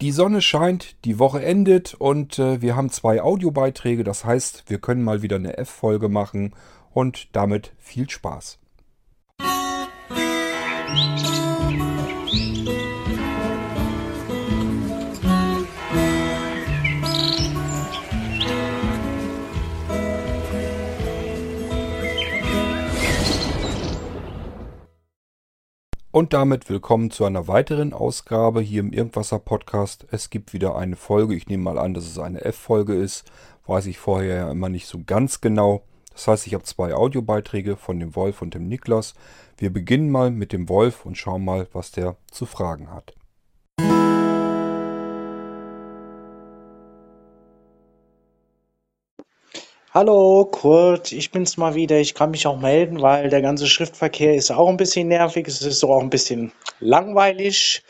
Die Sonne scheint, die Woche endet und äh, wir haben zwei Audiobeiträge. Das heißt, wir können mal wieder eine F-Folge machen und damit viel Spaß. Und damit willkommen zu einer weiteren Ausgabe hier im Irgendwasser Podcast. Es gibt wieder eine Folge. Ich nehme mal an, dass es eine F-Folge ist. Weiß ich vorher ja immer nicht so ganz genau. Das heißt, ich habe zwei Audiobeiträge von dem Wolf und dem Niklas. Wir beginnen mal mit dem Wolf und schauen mal, was der zu fragen hat. Hallo, Kurt, ich bin's mal wieder. Ich kann mich auch melden, weil der ganze Schriftverkehr ist auch ein bisschen nervig. Es ist auch ein bisschen langweilig.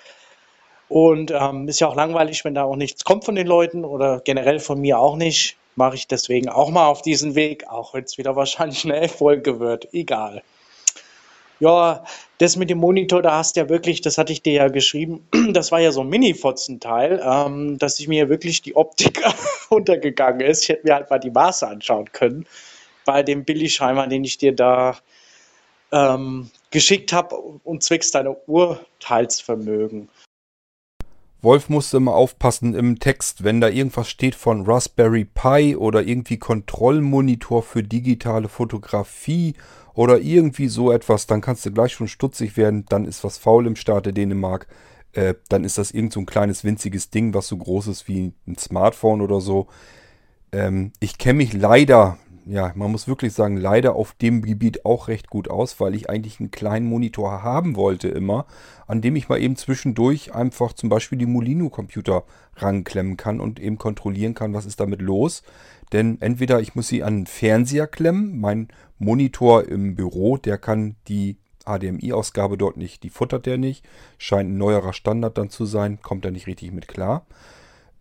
Und ähm, ist ja auch langweilig, wenn da auch nichts kommt von den Leuten oder generell von mir auch nicht. Mache ich deswegen auch mal auf diesen Weg, auch wenn es wieder wahrscheinlich eine Erfolge wird. Egal. Ja, das mit dem Monitor, da hast du ja wirklich, das hatte ich dir ja geschrieben, das war ja so ein Mini-Fotzen-Teil, ähm, dass ich mir wirklich die Optik untergegangen ist. Ich hätte mir halt mal die Maße anschauen können bei dem Billigscheimer, den ich dir da ähm, geschickt habe und zwecks deiner Urteilsvermögen. Wolf musste immer aufpassen im Text, wenn da irgendwas steht von Raspberry Pi oder irgendwie Kontrollmonitor für digitale Fotografie oder irgendwie so etwas, dann kannst du gleich schon stutzig werden, dann ist was faul im Staate Dänemark. Äh, dann ist das irgend so ein kleines winziges Ding, was so groß ist wie ein Smartphone oder so. Ähm, ich kenne mich leider, ja, man muss wirklich sagen, leider auf dem Gebiet auch recht gut aus, weil ich eigentlich einen kleinen Monitor haben wollte immer, an dem ich mal eben zwischendurch einfach zum Beispiel die Molino-Computer ranklemmen kann und eben kontrollieren kann, was ist damit los. Denn entweder ich muss sie an den Fernseher klemmen, mein Monitor im Büro, der kann die HDMI-Ausgabe dort nicht, die futtert der nicht. Scheint ein neuerer Standard dann zu sein, kommt da nicht richtig mit klar.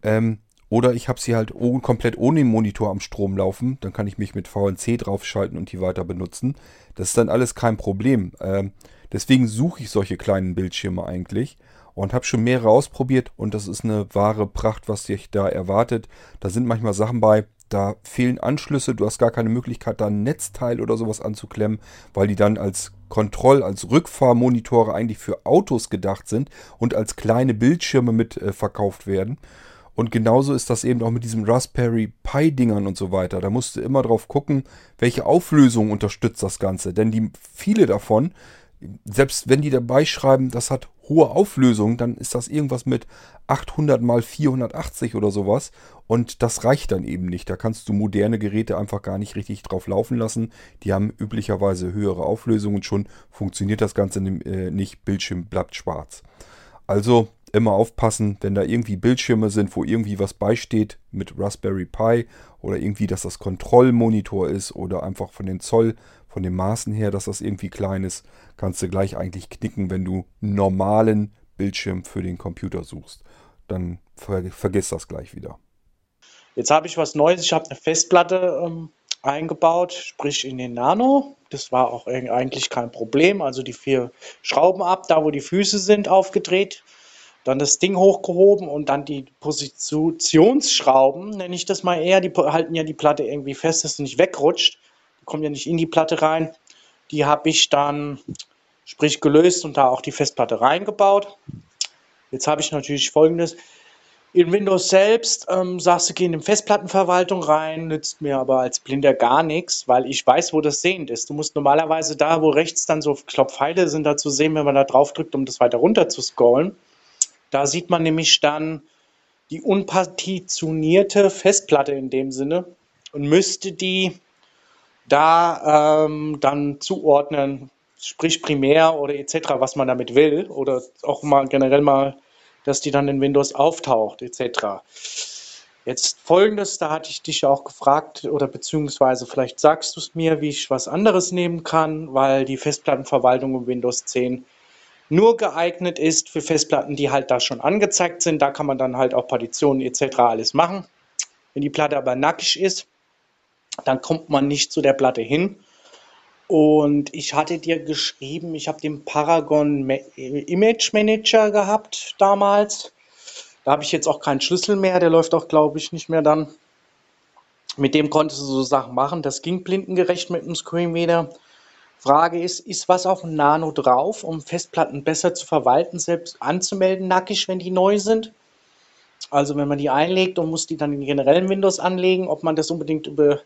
Ähm, oder ich habe sie halt komplett ohne den Monitor am Strom laufen. Dann kann ich mich mit VNC draufschalten und die weiter benutzen. Das ist dann alles kein Problem. Ähm, deswegen suche ich solche kleinen Bildschirme eigentlich und habe schon mehrere ausprobiert und das ist eine wahre Pracht, was dich da erwartet. Da sind manchmal Sachen bei, da fehlen Anschlüsse, du hast gar keine Möglichkeit, da ein Netzteil oder sowas anzuklemmen, weil die dann als Kontroll-, als Rückfahrmonitore eigentlich für Autos gedacht sind und als kleine Bildschirme mit äh, verkauft werden. Und genauso ist das eben auch mit diesen Raspberry Pi-Dingern und so weiter. Da musst du immer drauf gucken, welche Auflösung unterstützt das Ganze. Denn die, viele davon, selbst wenn die dabei schreiben, das hat hohe Auflösung, dann ist das irgendwas mit 800 mal 480 oder sowas. Und das reicht dann eben nicht. Da kannst du moderne Geräte einfach gar nicht richtig drauf laufen lassen. Die haben üblicherweise höhere Auflösungen. Schon funktioniert das Ganze äh, nicht. Bildschirm bleibt schwarz. Also immer aufpassen, wenn da irgendwie Bildschirme sind, wo irgendwie was beisteht mit Raspberry Pi oder irgendwie, dass das Kontrollmonitor ist oder einfach von den Zoll, von den Maßen her, dass das irgendwie klein ist, kannst du gleich eigentlich knicken, wenn du einen normalen Bildschirm für den Computer suchst. Dann ver vergiss das gleich wieder. Jetzt habe ich was Neues. Ich habe eine Festplatte ähm, eingebaut, sprich in den Nano. Das war auch eigentlich kein Problem. Also die vier Schrauben ab, da wo die Füße sind, aufgedreht. Dann das Ding hochgehoben und dann die Positionsschrauben, nenne ich das mal eher. Die halten ja die Platte irgendwie fest, dass sie nicht wegrutscht. Die kommen ja nicht in die Platte rein. Die habe ich dann, sprich, gelöst und da auch die Festplatte reingebaut. Jetzt habe ich natürlich folgendes. In Windows selbst ähm, sagst du, geh in die Festplattenverwaltung rein, nützt mir aber als Blinder gar nichts, weil ich weiß, wo das sehend ist. Du musst normalerweise da, wo rechts dann so Klopfpfeile sind, dazu sehen, wenn man da drauf drückt, um das weiter runter zu scrollen. Da sieht man nämlich dann die unpartitionierte Festplatte in dem Sinne und müsste die da ähm, dann zuordnen, sprich primär oder etc., was man damit will oder auch mal generell mal dass die dann in Windows auftaucht, etc. Jetzt folgendes, da hatte ich dich auch gefragt, oder beziehungsweise vielleicht sagst du es mir, wie ich was anderes nehmen kann, weil die Festplattenverwaltung in Windows 10 nur geeignet ist für Festplatten, die halt da schon angezeigt sind. Da kann man dann halt auch Partitionen etc. alles machen. Wenn die Platte aber nackig ist, dann kommt man nicht zu der Platte hin. Und ich hatte dir geschrieben, ich habe den Paragon Image Manager gehabt damals. Da habe ich jetzt auch keinen Schlüssel mehr, der läuft auch, glaube ich, nicht mehr dann. Mit dem konntest du so Sachen machen. Das ging blindengerecht mit dem Screenreader. Frage ist, ist was auf dem Nano drauf, um Festplatten besser zu verwalten, selbst anzumelden, nackig, wenn die neu sind? Also wenn man die einlegt und muss die dann in generellen Windows anlegen, ob man das unbedingt über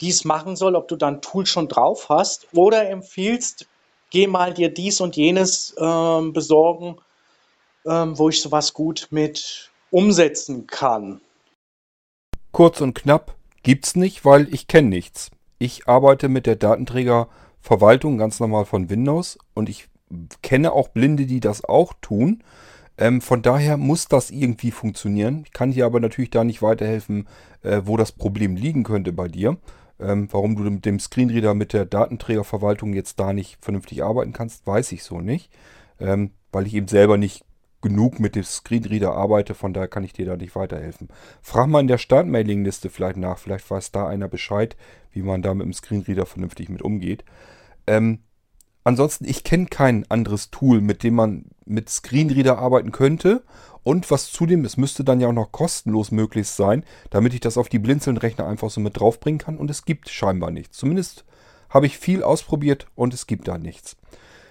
dies machen soll, ob du dann Tool schon drauf hast oder empfiehlst, geh mal dir dies und jenes ähm, besorgen, ähm, wo ich sowas gut mit umsetzen kann. Kurz und knapp gibt's nicht, weil ich kenne nichts. Ich arbeite mit der Datenträgerverwaltung ganz normal von Windows und ich kenne auch Blinde, die das auch tun. Ähm, von daher muss das irgendwie funktionieren. Ich kann dir aber natürlich da nicht weiterhelfen, äh, wo das Problem liegen könnte bei dir. Ähm, warum du mit dem Screenreader mit der Datenträgerverwaltung jetzt da nicht vernünftig arbeiten kannst, weiß ich so nicht. Ähm, weil ich eben selber nicht genug mit dem Screenreader arbeite, von daher kann ich dir da nicht weiterhelfen. Frag mal in der Startmailingliste vielleicht nach, vielleicht weiß da einer Bescheid, wie man da mit dem Screenreader vernünftig mit umgeht. Ähm, ansonsten, ich kenne kein anderes Tool, mit dem man mit Screenreader arbeiten könnte. Und was zudem, es müsste dann ja auch noch kostenlos möglich sein, damit ich das auf die Blinzeln-Rechner einfach so mit draufbringen kann. Und es gibt scheinbar nichts. Zumindest habe ich viel ausprobiert und es gibt da nichts.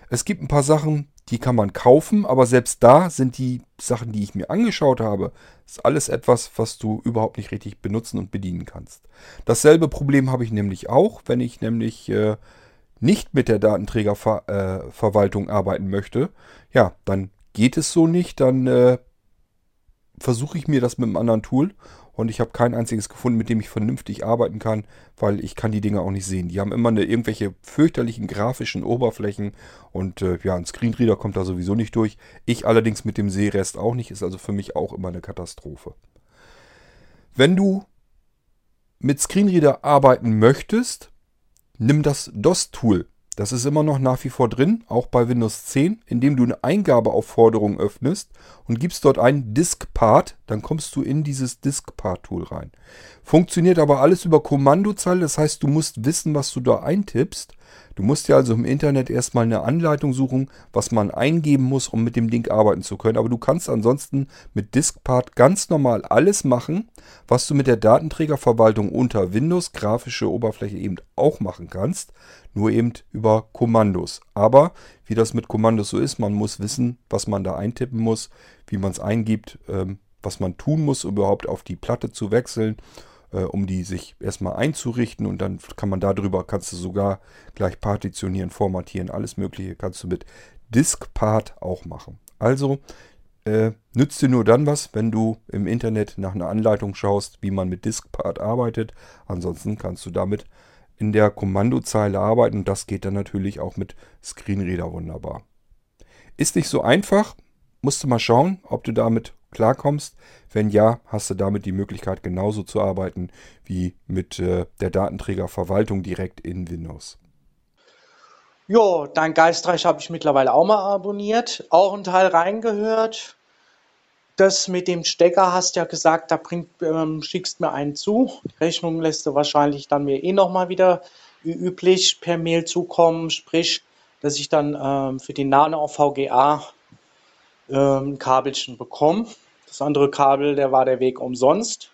Es gibt ein paar Sachen, die kann man kaufen, aber selbst da sind die Sachen, die ich mir angeschaut habe, ist alles etwas, was du überhaupt nicht richtig benutzen und bedienen kannst. Dasselbe Problem habe ich nämlich auch, wenn ich nämlich äh, nicht mit der Datenträgerverwaltung äh, arbeiten möchte. Ja, dann geht es so nicht, dann äh, versuche ich mir das mit einem anderen Tool und ich habe kein einziges gefunden, mit dem ich vernünftig arbeiten kann, weil ich kann die Dinger auch nicht sehen. Die haben immer eine, irgendwelche fürchterlichen grafischen Oberflächen und äh, ja, ein Screenreader kommt da sowieso nicht durch. Ich allerdings mit dem Sehrest auch nicht, ist also für mich auch immer eine Katastrophe. Wenn du mit Screenreader arbeiten möchtest, nimm das DOS-Tool. Das ist immer noch nach wie vor drin, auch bei Windows 10, indem du eine Eingabeaufforderung öffnest und gibst dort ein Diskpart, dann kommst du in dieses Diskpart-Tool rein. Funktioniert aber alles über Kommandozeile, das heißt, du musst wissen, was du da eintippst Du musst ja also im Internet erstmal eine Anleitung suchen, was man eingeben muss, um mit dem Ding arbeiten zu können. Aber du kannst ansonsten mit Diskpart ganz normal alles machen, was du mit der Datenträgerverwaltung unter Windows grafische Oberfläche eben auch machen kannst. Nur eben über Kommandos. Aber wie das mit Kommandos so ist, man muss wissen, was man da eintippen muss, wie man es eingibt, ähm, was man tun muss, um überhaupt auf die Platte zu wechseln äh, um die sich erstmal einzurichten und dann kann man darüber, kannst du sogar gleich partitionieren, formatieren, alles mögliche kannst du mit Diskpart auch machen. Also äh, nützt dir nur dann was, wenn du im Internet nach einer Anleitung schaust, wie man mit Diskpart arbeitet. Ansonsten kannst du damit in der Kommandozeile arbeiten und das geht dann natürlich auch mit Screenreader wunderbar. Ist nicht so einfach, musst du mal schauen, ob du damit klarkommst. Wenn ja, hast du damit die Möglichkeit genauso zu arbeiten wie mit äh, der Datenträgerverwaltung direkt in Windows. Jo, dein Geistreich habe ich mittlerweile auch mal abonniert, auch ein Teil reingehört. Das mit dem Stecker hast ja gesagt, da bringt, ähm, schickst mir einen zu. Die Rechnung lässt du wahrscheinlich dann mir eh nochmal wieder wie üblich per Mail zukommen, sprich, dass ich dann ähm, für die Nano auf VGA ähm, ein Kabelchen bekomme. Das andere Kabel, der war der Weg umsonst.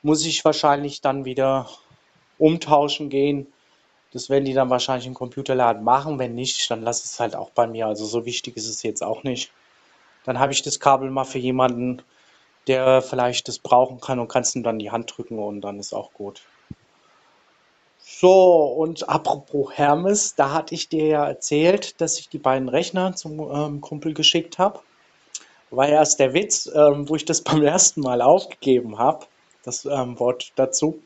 Muss ich wahrscheinlich dann wieder umtauschen gehen. Das werden die dann wahrscheinlich im Computerladen machen. Wenn nicht, dann lass es halt auch bei mir. Also so wichtig ist es jetzt auch nicht. Dann habe ich das Kabel mal für jemanden, der vielleicht das brauchen kann und kannst ihm dann die Hand drücken und dann ist auch gut. So, und apropos Hermes, da hatte ich dir ja erzählt, dass ich die beiden Rechner zum ähm, Kumpel geschickt habe war erst der Witz, ähm, wo ich das beim ersten Mal aufgegeben habe, das ähm, Wort dazu.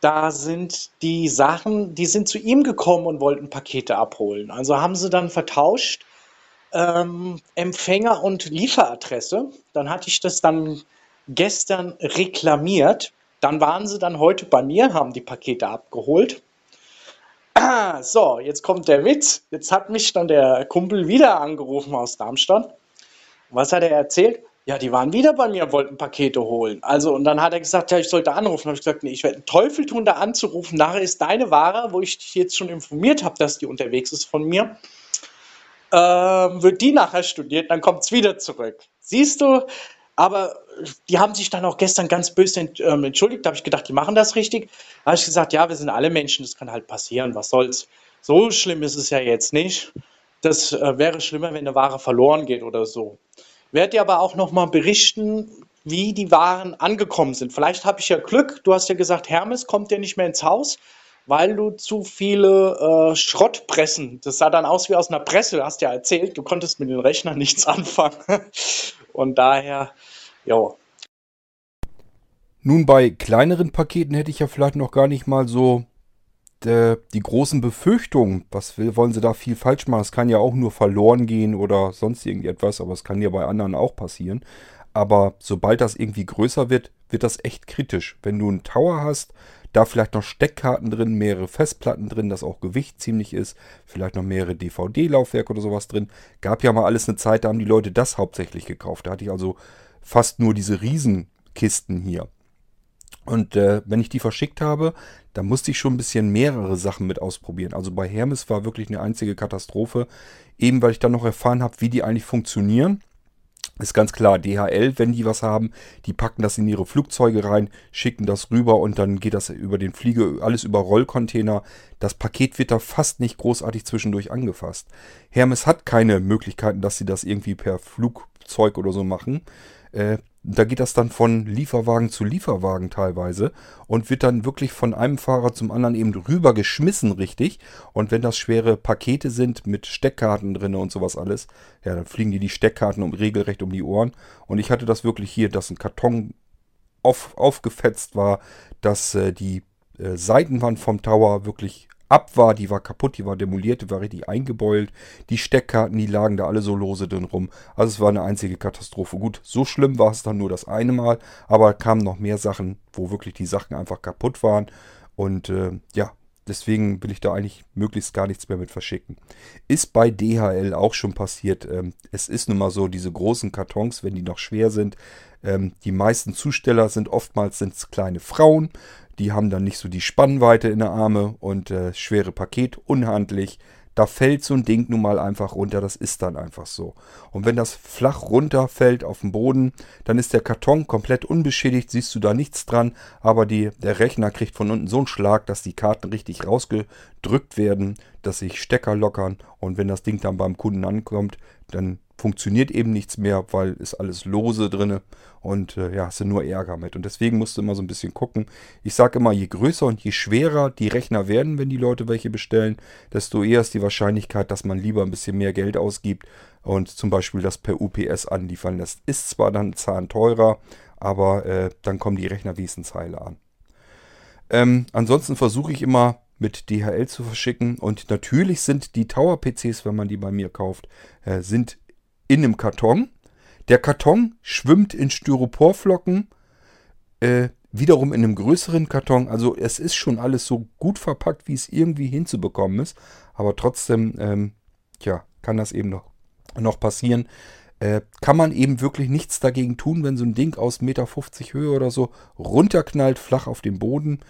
Da sind die Sachen, die sind zu ihm gekommen und wollten Pakete abholen. Also haben sie dann vertauscht ähm, Empfänger und Lieferadresse. Dann hatte ich das dann gestern reklamiert. Dann waren sie dann heute bei mir, haben die Pakete abgeholt. so, jetzt kommt der Witz. Jetzt hat mich dann der Kumpel wieder angerufen aus Darmstadt was hat er erzählt? Ja, die waren wieder bei mir, wollten Pakete holen. Also, und dann hat er gesagt, ja, ich sollte anrufen. Dann habe ich gesagt, nee, ich werde einen Teufel tun, da anzurufen. Nachher ist deine Ware, wo ich dich jetzt schon informiert habe, dass die unterwegs ist von mir, ähm, wird die nachher studiert, dann kommt es wieder zurück. Siehst du, Aber die haben sich dann auch gestern ganz böse ähm, entschuldigt. Da habe ich gedacht, die machen das richtig. Da habe ich gesagt, ja, wir sind alle Menschen, das kann halt passieren, was soll's. So schlimm ist es ja jetzt nicht. Das äh, wäre schlimmer, wenn eine Ware verloren geht oder so. Werde dir aber auch nochmal berichten, wie die Waren angekommen sind. Vielleicht habe ich ja Glück. Du hast ja gesagt, Hermes kommt ja nicht mehr ins Haus, weil du zu viele äh, Schrottpressen, das sah dann aus wie aus einer Presse, du hast ja erzählt, du konntest mit den Rechnern nichts anfangen. Und daher, ja. Nun, bei kleineren Paketen hätte ich ja vielleicht noch gar nicht mal so äh, die großen Befürchtungen. Was will, wollen sie da viel falsch machen? Es kann ja auch nur verloren gehen oder sonst irgendetwas, aber es kann ja bei anderen auch passieren. Aber sobald das irgendwie größer wird, wird das echt kritisch. Wenn du einen Tower hast, da vielleicht noch Steckkarten drin, mehrere Festplatten drin, dass auch Gewicht ziemlich ist, vielleicht noch mehrere DVD-Laufwerke oder sowas drin. Gab ja mal alles eine Zeit, da haben die Leute das hauptsächlich gekauft. Da hatte ich also fast nur diese Riesenkisten hier. Und äh, wenn ich die verschickt habe, dann musste ich schon ein bisschen mehrere Sachen mit ausprobieren. Also bei Hermes war wirklich eine einzige Katastrophe, eben weil ich dann noch erfahren habe, wie die eigentlich funktionieren. Ist ganz klar, DHL, wenn die was haben, die packen das in ihre Flugzeuge rein, schicken das rüber und dann geht das über den Fliege, alles über Rollcontainer. Das Paket wird da fast nicht großartig zwischendurch angefasst. Hermes hat keine Möglichkeiten, dass sie das irgendwie per Flugzeug oder so machen. Äh, da geht das dann von Lieferwagen zu Lieferwagen teilweise und wird dann wirklich von einem Fahrer zum anderen eben rüber geschmissen, richtig. Und wenn das schwere Pakete sind mit Steckkarten drin und sowas alles, ja, dann fliegen die die Steckkarten um, regelrecht um die Ohren. Und ich hatte das wirklich hier, dass ein Karton auf, aufgefetzt war, dass äh, die äh, Seitenwand vom Tower wirklich ab war, die war kaputt, die war demoliert, die war richtig eingebeult. Die Steckkarten, die lagen da alle so lose drin rum. Also es war eine einzige Katastrophe. Gut, so schlimm war es dann nur das eine Mal, aber kamen noch mehr Sachen, wo wirklich die Sachen einfach kaputt waren. Und äh, ja, deswegen will ich da eigentlich möglichst gar nichts mehr mit verschicken. Ist bei DHL auch schon passiert. Ähm, es ist nun mal so, diese großen Kartons, wenn die noch schwer sind, ähm, die meisten Zusteller sind oftmals sind's kleine Frauen. Die haben dann nicht so die Spannweite in der Arme und äh, schwere Paket, unhandlich. Da fällt so ein Ding nun mal einfach runter, das ist dann einfach so. Und wenn das flach runterfällt auf den Boden, dann ist der Karton komplett unbeschädigt, siehst du da nichts dran, aber die, der Rechner kriegt von unten so einen Schlag, dass die Karten richtig rausgedrückt werden, dass sich Stecker lockern und wenn das Ding dann beim Kunden ankommt, dann funktioniert eben nichts mehr, weil ist alles lose drinne und äh, ja, hast du nur Ärger mit. Und deswegen musst du immer so ein bisschen gucken. Ich sage immer, je größer und je schwerer die Rechner werden, wenn die Leute welche bestellen, desto eher ist die Wahrscheinlichkeit, dass man lieber ein bisschen mehr Geld ausgibt und zum Beispiel das per UPS anliefern lässt. Ist zwar dann Zahn teurer, aber äh, dann kommen die Rechner wenigstens heile an. Ähm, ansonsten versuche ich immer mit DHL zu verschicken und natürlich sind die Tower-PCs, wenn man die bei mir kauft, äh, sind in einem Karton. Der Karton schwimmt in Styroporflocken, äh, wiederum in einem größeren Karton. Also es ist schon alles so gut verpackt, wie es irgendwie hinzubekommen ist. Aber trotzdem, ähm, ja, kann das eben noch, noch passieren. Äh, kann man eben wirklich nichts dagegen tun, wenn so ein Ding aus 1,50 Meter Höhe oder so runterknallt, flach auf den Boden.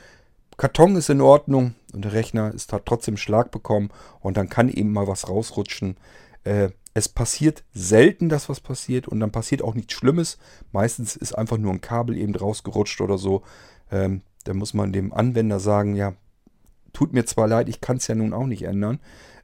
Karton ist in Ordnung und der Rechner ist, hat trotzdem Schlag bekommen und dann kann eben mal was rausrutschen. Äh, es passiert selten, dass was passiert und dann passiert auch nichts Schlimmes. Meistens ist einfach nur ein Kabel eben rausgerutscht oder so. Ähm, da muss man dem Anwender sagen, ja, tut mir zwar leid, ich kann es ja nun auch nicht ändern.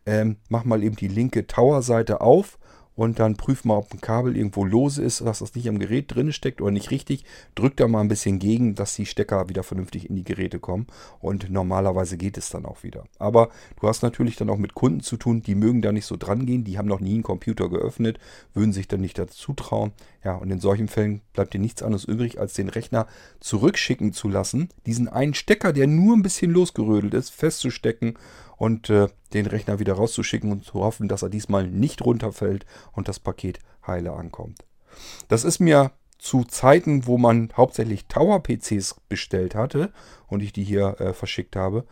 Ähm, mach mal eben die linke Tower-Seite auf und dann prüf mal, ob ein Kabel irgendwo lose ist, dass das nicht am Gerät drin steckt oder nicht richtig. Drück da mal ein bisschen gegen, dass die Stecker wieder vernünftig in die Geräte kommen und normalerweise geht es dann auch wieder. Aber du hast natürlich dann auch mit Kunden zu tun, die mögen da nicht so dran gehen, die haben noch nie einen Computer geöffnet, würden sich dann nicht dazu trauen. Ja, und in solchen Fällen bleibt dir nichts anderes übrig, als den Rechner zurückschicken zu lassen, diesen einen Stecker, der nur ein bisschen losgerödelt ist, festzustecken und äh, den Rechner wieder rauszuschicken und zu hoffen, dass er diesmal nicht runterfällt und das Paket heile ankommt. Das ist mir zu Zeiten, wo man hauptsächlich Tower-PCs bestellt hatte und ich die hier äh, verschickt habe,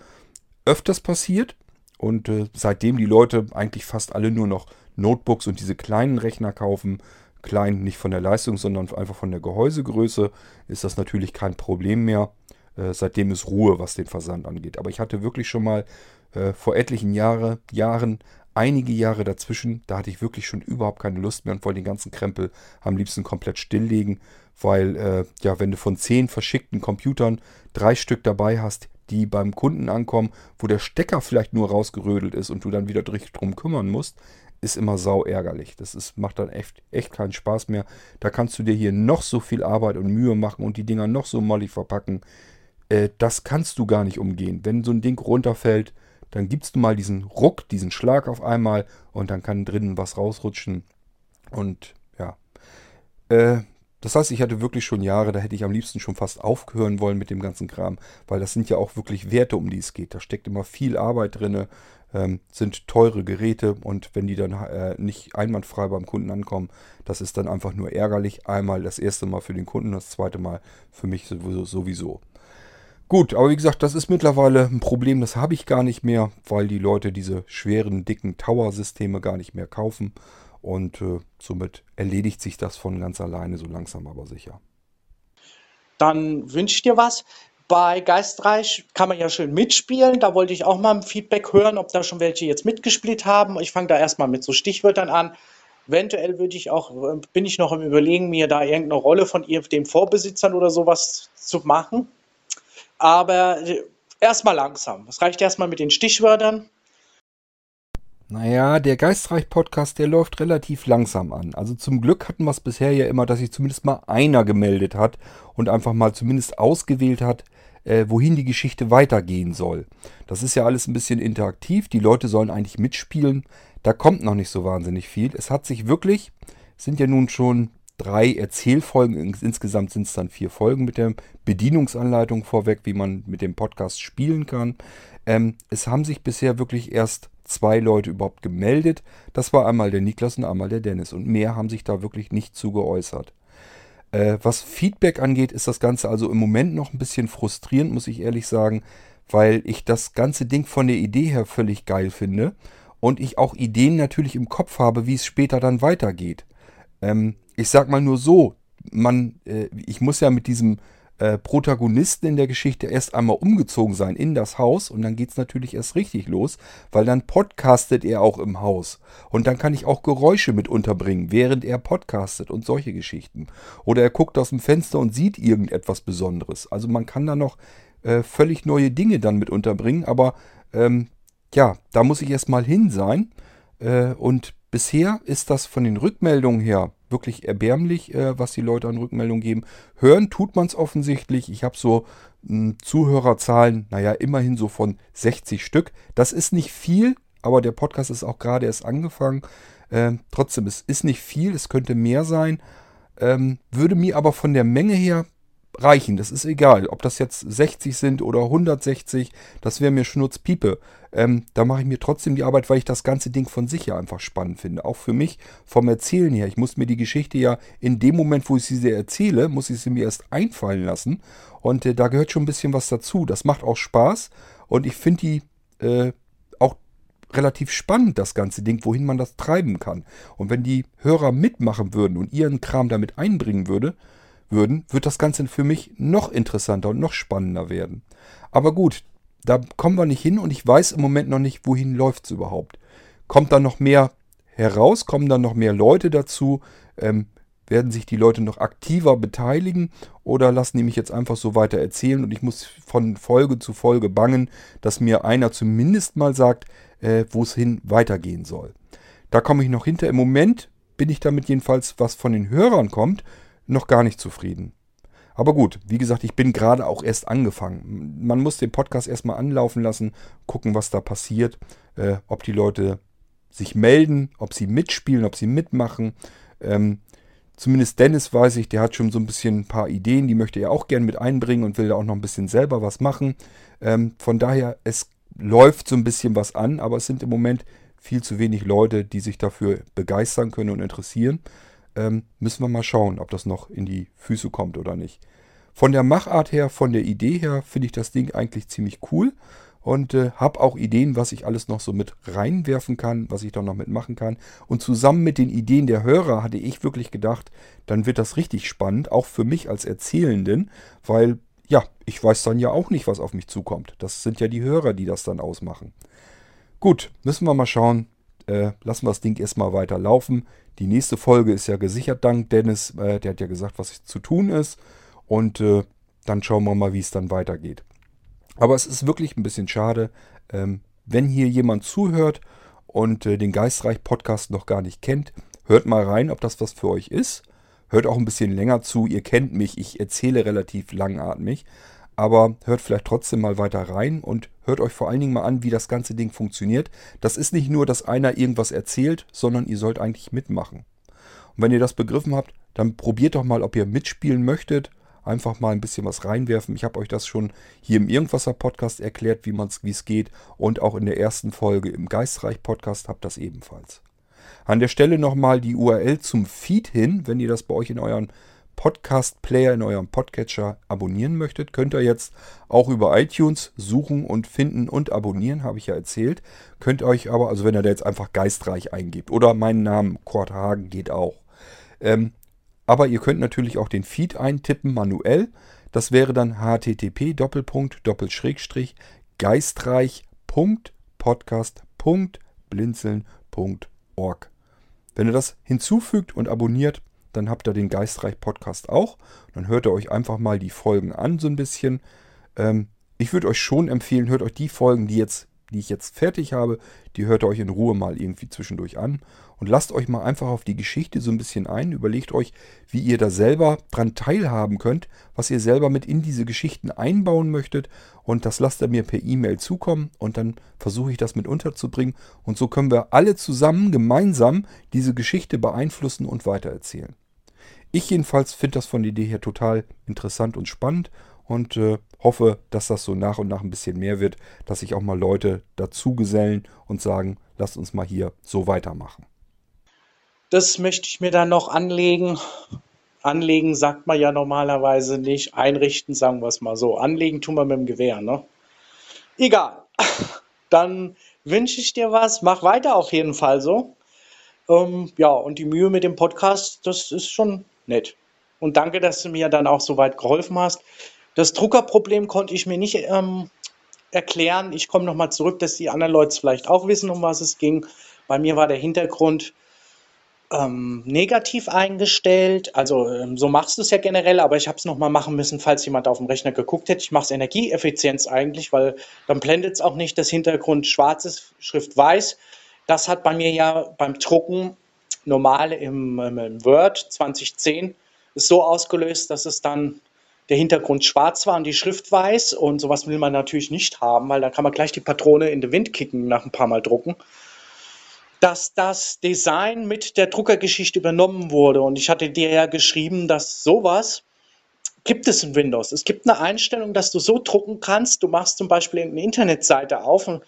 öfters passiert. Und äh, seitdem die Leute eigentlich fast alle nur noch Notebooks und diese kleinen Rechner kaufen, klein nicht von der Leistung, sondern einfach von der Gehäusegröße, ist das natürlich kein Problem mehr. Äh, seitdem ist Ruhe, was den Versand angeht. Aber ich hatte wirklich schon mal äh, vor etlichen Jahre, Jahren einige Jahre dazwischen, da hatte ich wirklich schon überhaupt keine Lust mehr und wollte den ganzen Krempel am liebsten komplett stilllegen, weil, äh, ja, wenn du von zehn verschickten Computern drei Stück dabei hast, die beim Kunden ankommen, wo der Stecker vielleicht nur rausgerödelt ist und du dann wieder drum kümmern musst, ist immer sau ärgerlich. Das ist, macht dann echt, echt keinen Spaß mehr. Da kannst du dir hier noch so viel Arbeit und Mühe machen und die Dinger noch so mollig verpacken. Äh, das kannst du gar nicht umgehen. Wenn so ein Ding runterfällt, dann gibst du mal diesen Ruck, diesen Schlag auf einmal und dann kann drinnen was rausrutschen. Und ja. Äh, das heißt, ich hatte wirklich schon Jahre, da hätte ich am liebsten schon fast aufhören wollen mit dem ganzen Kram, weil das sind ja auch wirklich Werte, um die es geht. Da steckt immer viel Arbeit drin, ähm, sind teure Geräte und wenn die dann äh, nicht einwandfrei beim Kunden ankommen, das ist dann einfach nur ärgerlich. Einmal das erste Mal für den Kunden, das zweite Mal für mich sowieso. Gut, aber wie gesagt, das ist mittlerweile ein Problem, das habe ich gar nicht mehr, weil die Leute diese schweren, dicken Tower-Systeme gar nicht mehr kaufen. Und äh, somit erledigt sich das von ganz alleine, so langsam aber sicher. Dann wünsche ich dir was. Bei Geistreich kann man ja schön mitspielen. Da wollte ich auch mal ein Feedback hören, ob da schon welche jetzt mitgespielt haben. Ich fange da erstmal mit so Stichwörtern an. Eventuell würde ich auch, bin ich noch im Überlegen, mir da irgendeine Rolle von ihr, dem Vorbesitzern oder sowas zu machen. Aber äh, erstmal langsam. Es reicht erstmal mit den Stichwörtern. Naja, der Geistreich-Podcast, der läuft relativ langsam an. Also zum Glück hatten wir es bisher ja immer, dass sich zumindest mal einer gemeldet hat und einfach mal zumindest ausgewählt hat, äh, wohin die Geschichte weitergehen soll. Das ist ja alles ein bisschen interaktiv. Die Leute sollen eigentlich mitspielen. Da kommt noch nicht so wahnsinnig viel. Es hat sich wirklich, sind ja nun schon drei Erzählfolgen, insgesamt sind es dann vier Folgen mit der Bedienungsanleitung vorweg, wie man mit dem Podcast spielen kann. Ähm, es haben sich bisher wirklich erst zwei Leute überhaupt gemeldet. Das war einmal der Niklas und einmal der Dennis. Und mehr haben sich da wirklich nicht zu geäußert. Äh, was Feedback angeht, ist das Ganze also im Moment noch ein bisschen frustrierend, muss ich ehrlich sagen, weil ich das ganze Ding von der Idee her völlig geil finde und ich auch Ideen natürlich im Kopf habe, wie es später dann weitergeht. Ähm, ich sag mal nur so, man, äh, ich muss ja mit diesem äh, Protagonisten in der Geschichte erst einmal umgezogen sein in das Haus und dann geht es natürlich erst richtig los, weil dann podcastet er auch im Haus. Und dann kann ich auch Geräusche mit unterbringen, während er podcastet und solche Geschichten. Oder er guckt aus dem Fenster und sieht irgendetwas Besonderes. Also man kann da noch äh, völlig neue Dinge dann mit unterbringen, aber ähm, ja, da muss ich erstmal hin sein. Äh, und bisher ist das von den Rückmeldungen her wirklich erbärmlich, äh, was die Leute an Rückmeldungen geben. Hören tut man es offensichtlich. Ich habe so mh, hm, Zuhörerzahlen, naja, immerhin so von 60 Stück. Das ist nicht viel, aber der Podcast ist auch gerade erst angefangen. Ähm, trotzdem, es ist nicht viel, es könnte mehr sein. Ähm, würde mir aber von der Menge her reichen. Das ist egal, ob das jetzt 60 sind oder 160, das wäre mir Schnurzpiepe. Ähm, da mache ich mir trotzdem die Arbeit, weil ich das ganze Ding von sich ja einfach spannend finde. Auch für mich vom Erzählen her. Ich muss mir die Geschichte ja in dem Moment, wo ich sie erzähle, muss ich sie mir erst einfallen lassen. Und äh, da gehört schon ein bisschen was dazu. Das macht auch Spaß und ich finde die äh, auch relativ spannend, das ganze Ding, wohin man das treiben kann. Und wenn die Hörer mitmachen würden und ihren Kram damit einbringen würde, würden, wird das Ganze für mich noch interessanter und noch spannender werden. Aber gut, da kommen wir nicht hin und ich weiß im Moment noch nicht, wohin läuft es überhaupt. Kommt da noch mehr heraus? Kommen da noch mehr Leute dazu? Ähm, werden sich die Leute noch aktiver beteiligen oder lassen die mich jetzt einfach so weiter erzählen und ich muss von Folge zu Folge bangen, dass mir einer zumindest mal sagt, äh, wo es hin weitergehen soll. Da komme ich noch hinter. Im Moment bin ich damit jedenfalls, was von den Hörern kommt, noch gar nicht zufrieden. Aber gut, wie gesagt, ich bin gerade auch erst angefangen. Man muss den Podcast erstmal anlaufen lassen, gucken, was da passiert, äh, ob die Leute sich melden, ob sie mitspielen, ob sie mitmachen. Ähm, zumindest Dennis weiß ich, der hat schon so ein bisschen ein paar Ideen, die möchte er auch gern mit einbringen und will da auch noch ein bisschen selber was machen. Ähm, von daher, es läuft so ein bisschen was an, aber es sind im Moment viel zu wenig Leute, die sich dafür begeistern können und interessieren. Ähm, müssen wir mal schauen, ob das noch in die Füße kommt oder nicht. Von der Machart her, von der Idee her, finde ich das Ding eigentlich ziemlich cool und äh, habe auch Ideen, was ich alles noch so mit reinwerfen kann, was ich da noch mitmachen kann. Und zusammen mit den Ideen der Hörer hatte ich wirklich gedacht, dann wird das richtig spannend, auch für mich als Erzählenden, weil ja, ich weiß dann ja auch nicht, was auf mich zukommt. Das sind ja die Hörer, die das dann ausmachen. Gut, müssen wir mal schauen, äh, lassen wir das Ding erstmal weiter laufen. Die nächste Folge ist ja gesichert dank Dennis. Äh, der hat ja gesagt, was zu tun ist. Und äh, dann schauen wir mal, wie es dann weitergeht. Aber es ist wirklich ein bisschen schade, ähm, wenn hier jemand zuhört und äh, den Geistreich-Podcast noch gar nicht kennt. Hört mal rein, ob das was für euch ist. Hört auch ein bisschen länger zu. Ihr kennt mich, ich erzähle relativ langatmig. Aber hört vielleicht trotzdem mal weiter rein und hört euch vor allen Dingen mal an, wie das ganze Ding funktioniert. Das ist nicht nur, dass einer irgendwas erzählt, sondern ihr sollt eigentlich mitmachen. Und wenn ihr das begriffen habt, dann probiert doch mal, ob ihr mitspielen möchtet. Einfach mal ein bisschen was reinwerfen. Ich habe euch das schon hier im Irgendwasser Podcast erklärt, wie es geht. Und auch in der ersten Folge im Geistreich Podcast habt das ebenfalls. An der Stelle nochmal die URL zum Feed hin, wenn ihr das bei euch in euren Podcast-Player, in eurem Podcatcher abonnieren möchtet, könnt ihr jetzt auch über iTunes suchen und finden und abonnieren, habe ich ja erzählt. Könnt euch aber, also wenn ihr da jetzt einfach geistreich eingebt oder meinen Namen Kurt Hagen geht auch. Ähm, aber ihr könnt natürlich auch den Feed eintippen manuell. Das wäre dann http geistreich.podcast.blinzeln.org. Wenn ihr das hinzufügt und abonniert, dann habt ihr den Geistreich Podcast auch. Dann hört ihr euch einfach mal die Folgen an so ein bisschen. Ähm, ich würde euch schon empfehlen, hört euch die Folgen, die jetzt die ich jetzt fertig habe, die hört ihr euch in Ruhe mal irgendwie zwischendurch an und lasst euch mal einfach auf die Geschichte so ein bisschen ein. Überlegt euch, wie ihr da selber dran teilhaben könnt, was ihr selber mit in diese Geschichten einbauen möchtet und das lasst ihr mir per E-Mail zukommen und dann versuche ich das mit unterzubringen und so können wir alle zusammen gemeinsam diese Geschichte beeinflussen und weitererzählen. Ich jedenfalls finde das von der Idee her total interessant und spannend und äh, hoffe, dass das so nach und nach ein bisschen mehr wird, dass sich auch mal Leute dazu gesellen und sagen, lasst uns mal hier so weitermachen. Das möchte ich mir dann noch anlegen. Anlegen sagt man ja normalerweise nicht. Einrichten, sagen wir es mal so. Anlegen tun wir mit dem Gewehr, ne? Egal. Dann wünsche ich dir was. Mach weiter auf jeden Fall so. Ähm, ja, und die Mühe mit dem Podcast, das ist schon nett. Und danke, dass du mir dann auch so weit geholfen hast. Das Druckerproblem konnte ich mir nicht ähm, erklären. Ich komme nochmal zurück, dass die anderen Leute vielleicht auch wissen, um was es ging. Bei mir war der Hintergrund ähm, negativ eingestellt. Also ähm, so machst du es ja generell, aber ich habe es nochmal machen müssen, falls jemand auf dem Rechner geguckt hätte. Ich mache es Energieeffizienz eigentlich, weil dann blendet es auch nicht das Hintergrund schwarz ist, Schrift weiß. Das hat bei mir ja beim Drucken normal im, im Word 2010 ist so ausgelöst, dass es dann der Hintergrund schwarz war und die Schrift weiß. Und sowas will man natürlich nicht haben, weil dann kann man gleich die Patrone in den Wind kicken nach ein paar Mal drucken. Dass das Design mit der Druckergeschichte übernommen wurde. Und ich hatte dir ja geschrieben, dass sowas gibt es in Windows. Es gibt eine Einstellung, dass du so drucken kannst. Du machst zum Beispiel eine Internetseite auf und,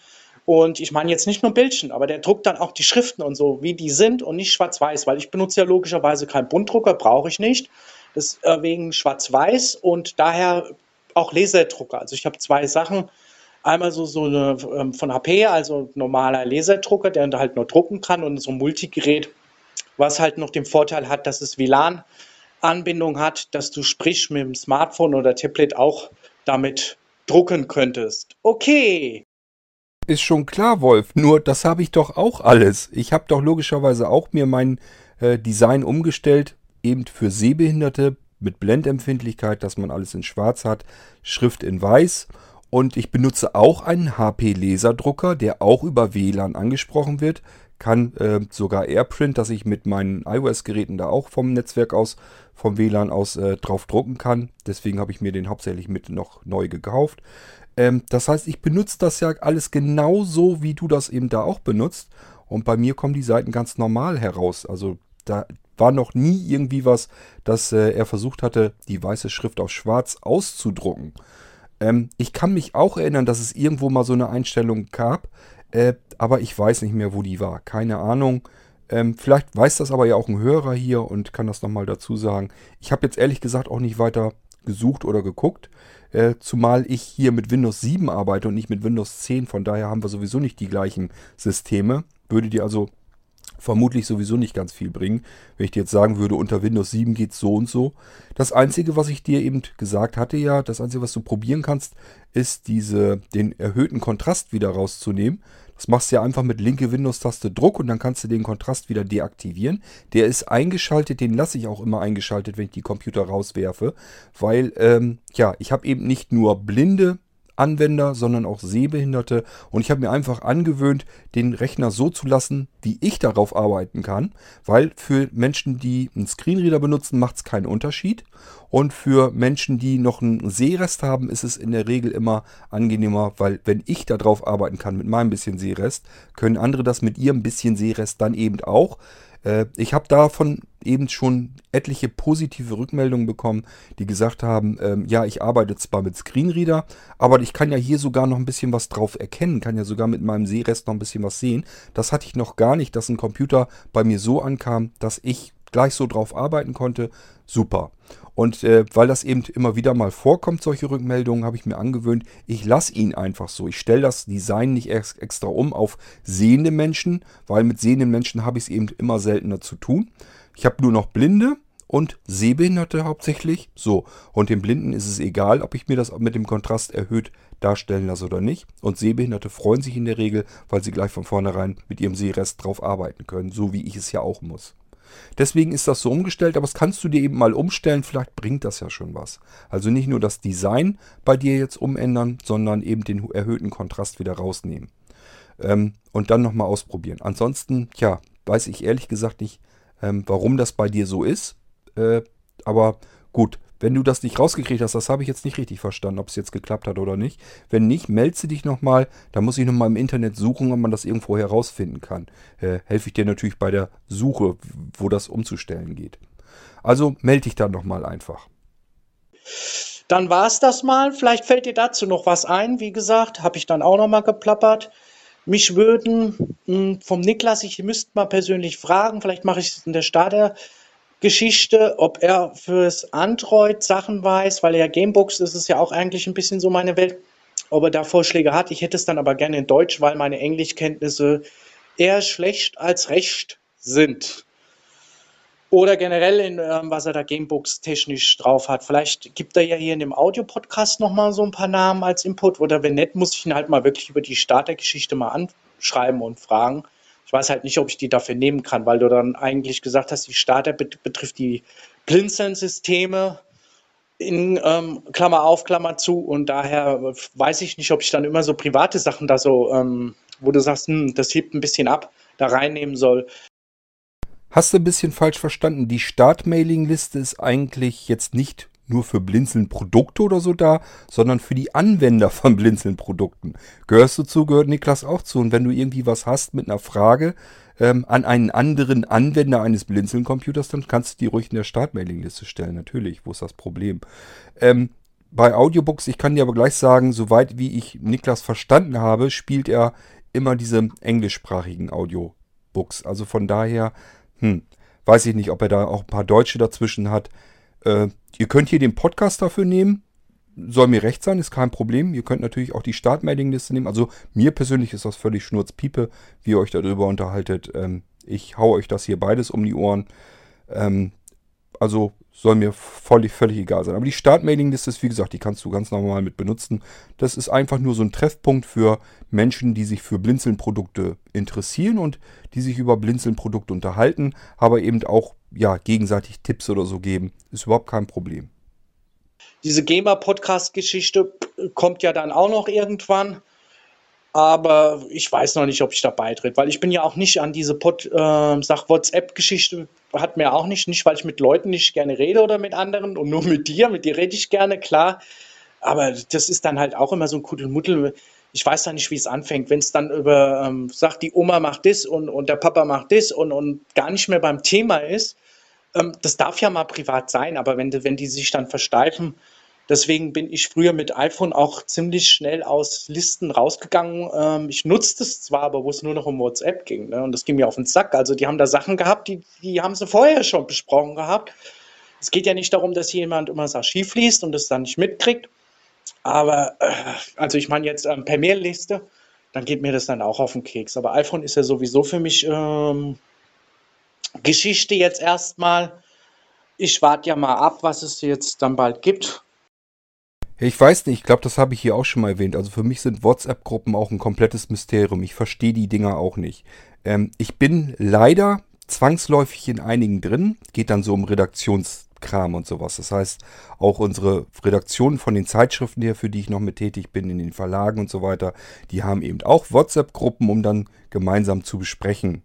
und ich meine jetzt nicht nur Bildchen, aber der druckt dann auch die Schriften und so, wie die sind und nicht schwarz-weiß, weil ich benutze ja logischerweise keinen Buntdrucker, brauche ich nicht. Das äh, wegen Schwarz-Weiß und daher auch Laserdrucker. Also ich habe zwei Sachen. Einmal so, so eine ähm, von HP, also normaler Laserdrucker, der halt nur drucken kann und so ein Multigerät, was halt noch den Vorteil hat, dass es WLAN-Anbindung hat, dass du sprich mit dem Smartphone oder Tablet auch damit drucken könntest. Okay. Ist schon klar, Wolf. Nur das habe ich doch auch alles. Ich habe doch logischerweise auch mir mein äh, Design umgestellt eben für Sehbehinderte mit Blendempfindlichkeit, dass man alles in schwarz hat, Schrift in weiß. Und ich benutze auch einen HP-Laserdrucker, der auch über WLAN angesprochen wird. Kann äh, sogar AirPrint, dass ich mit meinen iOS-Geräten da auch vom Netzwerk aus, vom WLAN aus äh, drauf drucken kann. Deswegen habe ich mir den hauptsächlich mit noch neu gekauft. Ähm, das heißt, ich benutze das ja alles genauso, wie du das eben da auch benutzt. Und bei mir kommen die Seiten ganz normal heraus. Also da war noch nie irgendwie was, dass äh, er versucht hatte, die weiße Schrift auf schwarz auszudrucken. Ähm, ich kann mich auch erinnern, dass es irgendwo mal so eine Einstellung gab, äh, aber ich weiß nicht mehr, wo die war. Keine Ahnung. Ähm, vielleicht weiß das aber ja auch ein Hörer hier und kann das nochmal dazu sagen. Ich habe jetzt ehrlich gesagt auch nicht weiter gesucht oder geguckt, äh, zumal ich hier mit Windows 7 arbeite und nicht mit Windows 10. Von daher haben wir sowieso nicht die gleichen Systeme. Würde dir also vermutlich sowieso nicht ganz viel bringen, wenn ich dir jetzt sagen würde, unter Windows 7 geht es so und so. Das Einzige, was ich dir eben gesagt hatte, ja, das Einzige, was du probieren kannst, ist diese, den erhöhten Kontrast wieder rauszunehmen. Das machst du ja einfach mit linke Windows-Taste Druck und dann kannst du den Kontrast wieder deaktivieren. Der ist eingeschaltet, den lasse ich auch immer eingeschaltet, wenn ich die Computer rauswerfe, weil ähm, ja, ich habe eben nicht nur blinde Anwender, sondern auch Sehbehinderte. Und ich habe mir einfach angewöhnt, den Rechner so zu lassen, wie ich darauf arbeiten kann, weil für Menschen, die einen Screenreader benutzen, macht es keinen Unterschied. Und für Menschen, die noch einen Sehrest haben, ist es in der Regel immer angenehmer, weil wenn ich darauf arbeiten kann mit meinem bisschen Sehrest, können andere das mit ihrem bisschen Sehrest dann eben auch. Äh, ich habe davon eben schon etliche positive Rückmeldungen bekommen, die gesagt haben, ähm, ja, ich arbeite zwar mit Screenreader, aber ich kann ja hier sogar noch ein bisschen was drauf erkennen, kann ja sogar mit meinem Sehrest noch ein bisschen was sehen. Das hatte ich noch gar nicht, dass ein Computer bei mir so ankam, dass ich gleich so drauf arbeiten konnte. Super. Und äh, weil das eben immer wieder mal vorkommt, solche Rückmeldungen, habe ich mir angewöhnt, ich lasse ihn einfach so. Ich stelle das Design nicht ex extra um auf sehende Menschen, weil mit sehenden Menschen habe ich es eben immer seltener zu tun. Ich habe nur noch Blinde und Sehbehinderte hauptsächlich. So, und den Blinden ist es egal, ob ich mir das mit dem Kontrast erhöht darstellen lasse oder nicht. Und Sehbehinderte freuen sich in der Regel, weil sie gleich von vornherein mit ihrem Sehrest drauf arbeiten können, so wie ich es ja auch muss. Deswegen ist das so umgestellt, aber das kannst du dir eben mal umstellen, vielleicht bringt das ja schon was. Also nicht nur das Design bei dir jetzt umändern, sondern eben den erhöhten Kontrast wieder rausnehmen. Ähm, und dann nochmal ausprobieren. Ansonsten, ja, weiß ich ehrlich gesagt nicht, ähm, warum das bei dir so ist. Äh, aber gut, wenn du das nicht rausgekriegt hast, das habe ich jetzt nicht richtig verstanden, ob es jetzt geklappt hat oder nicht. Wenn nicht, melde dich nochmal. Da muss ich nochmal im Internet suchen, ob man das irgendwo herausfinden kann. Äh, helfe ich dir natürlich bei der Suche, wo das umzustellen geht. Also melde dich dann nochmal einfach. Dann war es das mal. Vielleicht fällt dir dazu noch was ein. Wie gesagt, habe ich dann auch nochmal geplappert. Mich würden mh, hm, vom Niklas, ich müsste mal persönlich fragen, vielleicht mache ich es in der Starter Geschichte, ob er fürs Android Sachen weiß, weil er ja Gamebooks ist es ja auch eigentlich ein bisschen so meine Welt, ob er da Vorschläge hat. Ich hätte es dann aber gerne in Deutsch, weil meine Englischkenntnisse eher schlecht als recht sind. Oder generell, in, ähm, was er da Gamebooks technisch drauf hat. Vielleicht gibt er ja hier in dem Audio-Podcast nochmal so ein paar Namen als Input. Oder wenn nicht, muss ich ihn halt mal wirklich über die Startergeschichte mal anschreiben und fragen. Ich weiß halt nicht, ob ich die dafür nehmen kann, weil du dann eigentlich gesagt hast, die Starter bet betrifft die Blinzeln-Systeme in ähm, Klammer auf, Klammer zu und daher weiß ich nicht, ob ich dann immer so private Sachen da so, ähm, wo du sagst, hm, das hebt ein bisschen ab, da reinnehmen soll. Hast du ein bisschen falsch verstanden. Die Start-Mailing-Liste ist eigentlich jetzt nicht nur für Blinzeln-Produkte oder so da, sondern für die Anwender von Blinzeln-Produkten. Gehörst du zu, gehört Niklas auch zu. Und wenn du irgendwie was hast mit einer Frage ähm, an einen anderen Anwender eines Blinzeln-Computers, dann kannst du die ruhig in der Startmailing-Liste stellen. Natürlich, wo ist das Problem? Ähm, bei Audiobooks, ich kann dir aber gleich sagen, soweit wie ich Niklas verstanden habe, spielt er immer diese englischsprachigen Audiobooks. Also von daher, hm, weiß ich nicht, ob er da auch ein paar Deutsche dazwischen hat. Äh, ihr könnt hier den Podcast dafür nehmen. Soll mir recht sein, ist kein Problem. Ihr könnt natürlich auch die Startmailingliste nehmen. Also mir persönlich ist das völlig Schnurzpiepe, wie ihr euch darüber unterhaltet. Ähm, ich hau euch das hier beides um die Ohren. Ähm, also soll mir völlig, völlig egal sein. Aber die Startmailingliste ist, wie gesagt, die kannst du ganz normal mit benutzen. Das ist einfach nur so ein Treffpunkt für Menschen, die sich für Blinzeln-Produkte interessieren und die sich über Blinzeln-Produkte unterhalten, aber eben auch ja, gegenseitig Tipps oder so geben. Ist überhaupt kein Problem. Diese Gamer-Podcast-Geschichte kommt ja dann auch noch irgendwann. Aber ich weiß noch nicht, ob ich da beitrete, weil ich bin ja auch nicht an diese Pod, äh, sag WhatsApp-Geschichte, hat mir auch nicht, nicht weil ich mit Leuten nicht gerne rede oder mit anderen und nur mit dir, mit dir rede ich gerne, klar. Aber das ist dann halt auch immer so ein Kuddelmuddel. Ich weiß da nicht, wie es anfängt. Wenn es dann über, ähm, sagt, die Oma macht das und, und der Papa macht das und, und gar nicht mehr beim Thema ist, ähm, das darf ja mal privat sein, aber wenn, wenn die sich dann versteifen, Deswegen bin ich früher mit iPhone auch ziemlich schnell aus Listen rausgegangen. Ähm, ich nutzte es zwar, aber wo es nur noch um WhatsApp ging. Ne? Und das ging mir auf den Sack. Also die haben da Sachen gehabt, die, die haben sie vorher schon besprochen gehabt. Es geht ja nicht darum, dass jemand immer das Archiv liest und es dann nicht mitkriegt. Aber, äh, also ich meine jetzt ähm, per Mailliste, dann geht mir das dann auch auf den Keks. Aber iPhone ist ja sowieso für mich ähm, Geschichte jetzt erstmal. Ich warte ja mal ab, was es jetzt dann bald gibt. Ich weiß nicht, ich glaube, das habe ich hier auch schon mal erwähnt. Also für mich sind WhatsApp-Gruppen auch ein komplettes Mysterium. Ich verstehe die Dinger auch nicht. Ähm, ich bin leider zwangsläufig in einigen drin. Geht dann so um Redaktionskram und sowas. Das heißt, auch unsere Redaktionen von den Zeitschriften her, für die ich noch mit tätig bin, in den Verlagen und so weiter, die haben eben auch WhatsApp-Gruppen, um dann gemeinsam zu besprechen,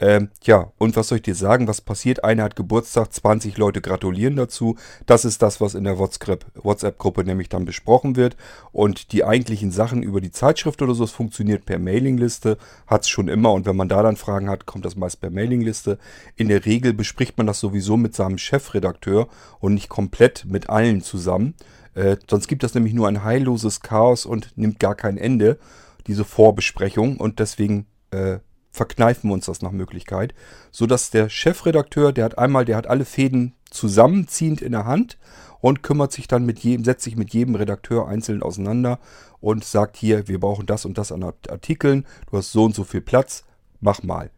ähm, ja, und was soll ich dir sagen? Was passiert? Einer hat Geburtstag, 20 Leute gratulieren dazu. Das ist das, was in der WhatsApp-Gruppe nämlich dann besprochen wird. Und die eigentlichen Sachen über die Zeitschrift oder so, es funktioniert per Mailingliste, hat es schon immer. Und wenn man da dann Fragen hat, kommt das meist per Mailingliste. In der Regel bespricht man das sowieso mit seinem Chefredakteur und nicht komplett mit allen zusammen. Äh, sonst gibt das nämlich nur ein heilloses Chaos und nimmt gar kein Ende, diese Vorbesprechung. Und deswegen äh, verkneifen wir uns das nach Möglichkeit, so dass der Chefredakteur, der hat einmal, der hat alle Fäden zusammenziehend in der Hand und kümmert sich dann mit jedem, setzt sich mit jedem Redakteur einzeln auseinander und sagt hier, wir brauchen das und das an Artikeln, du hast so und so viel Platz, mach mal.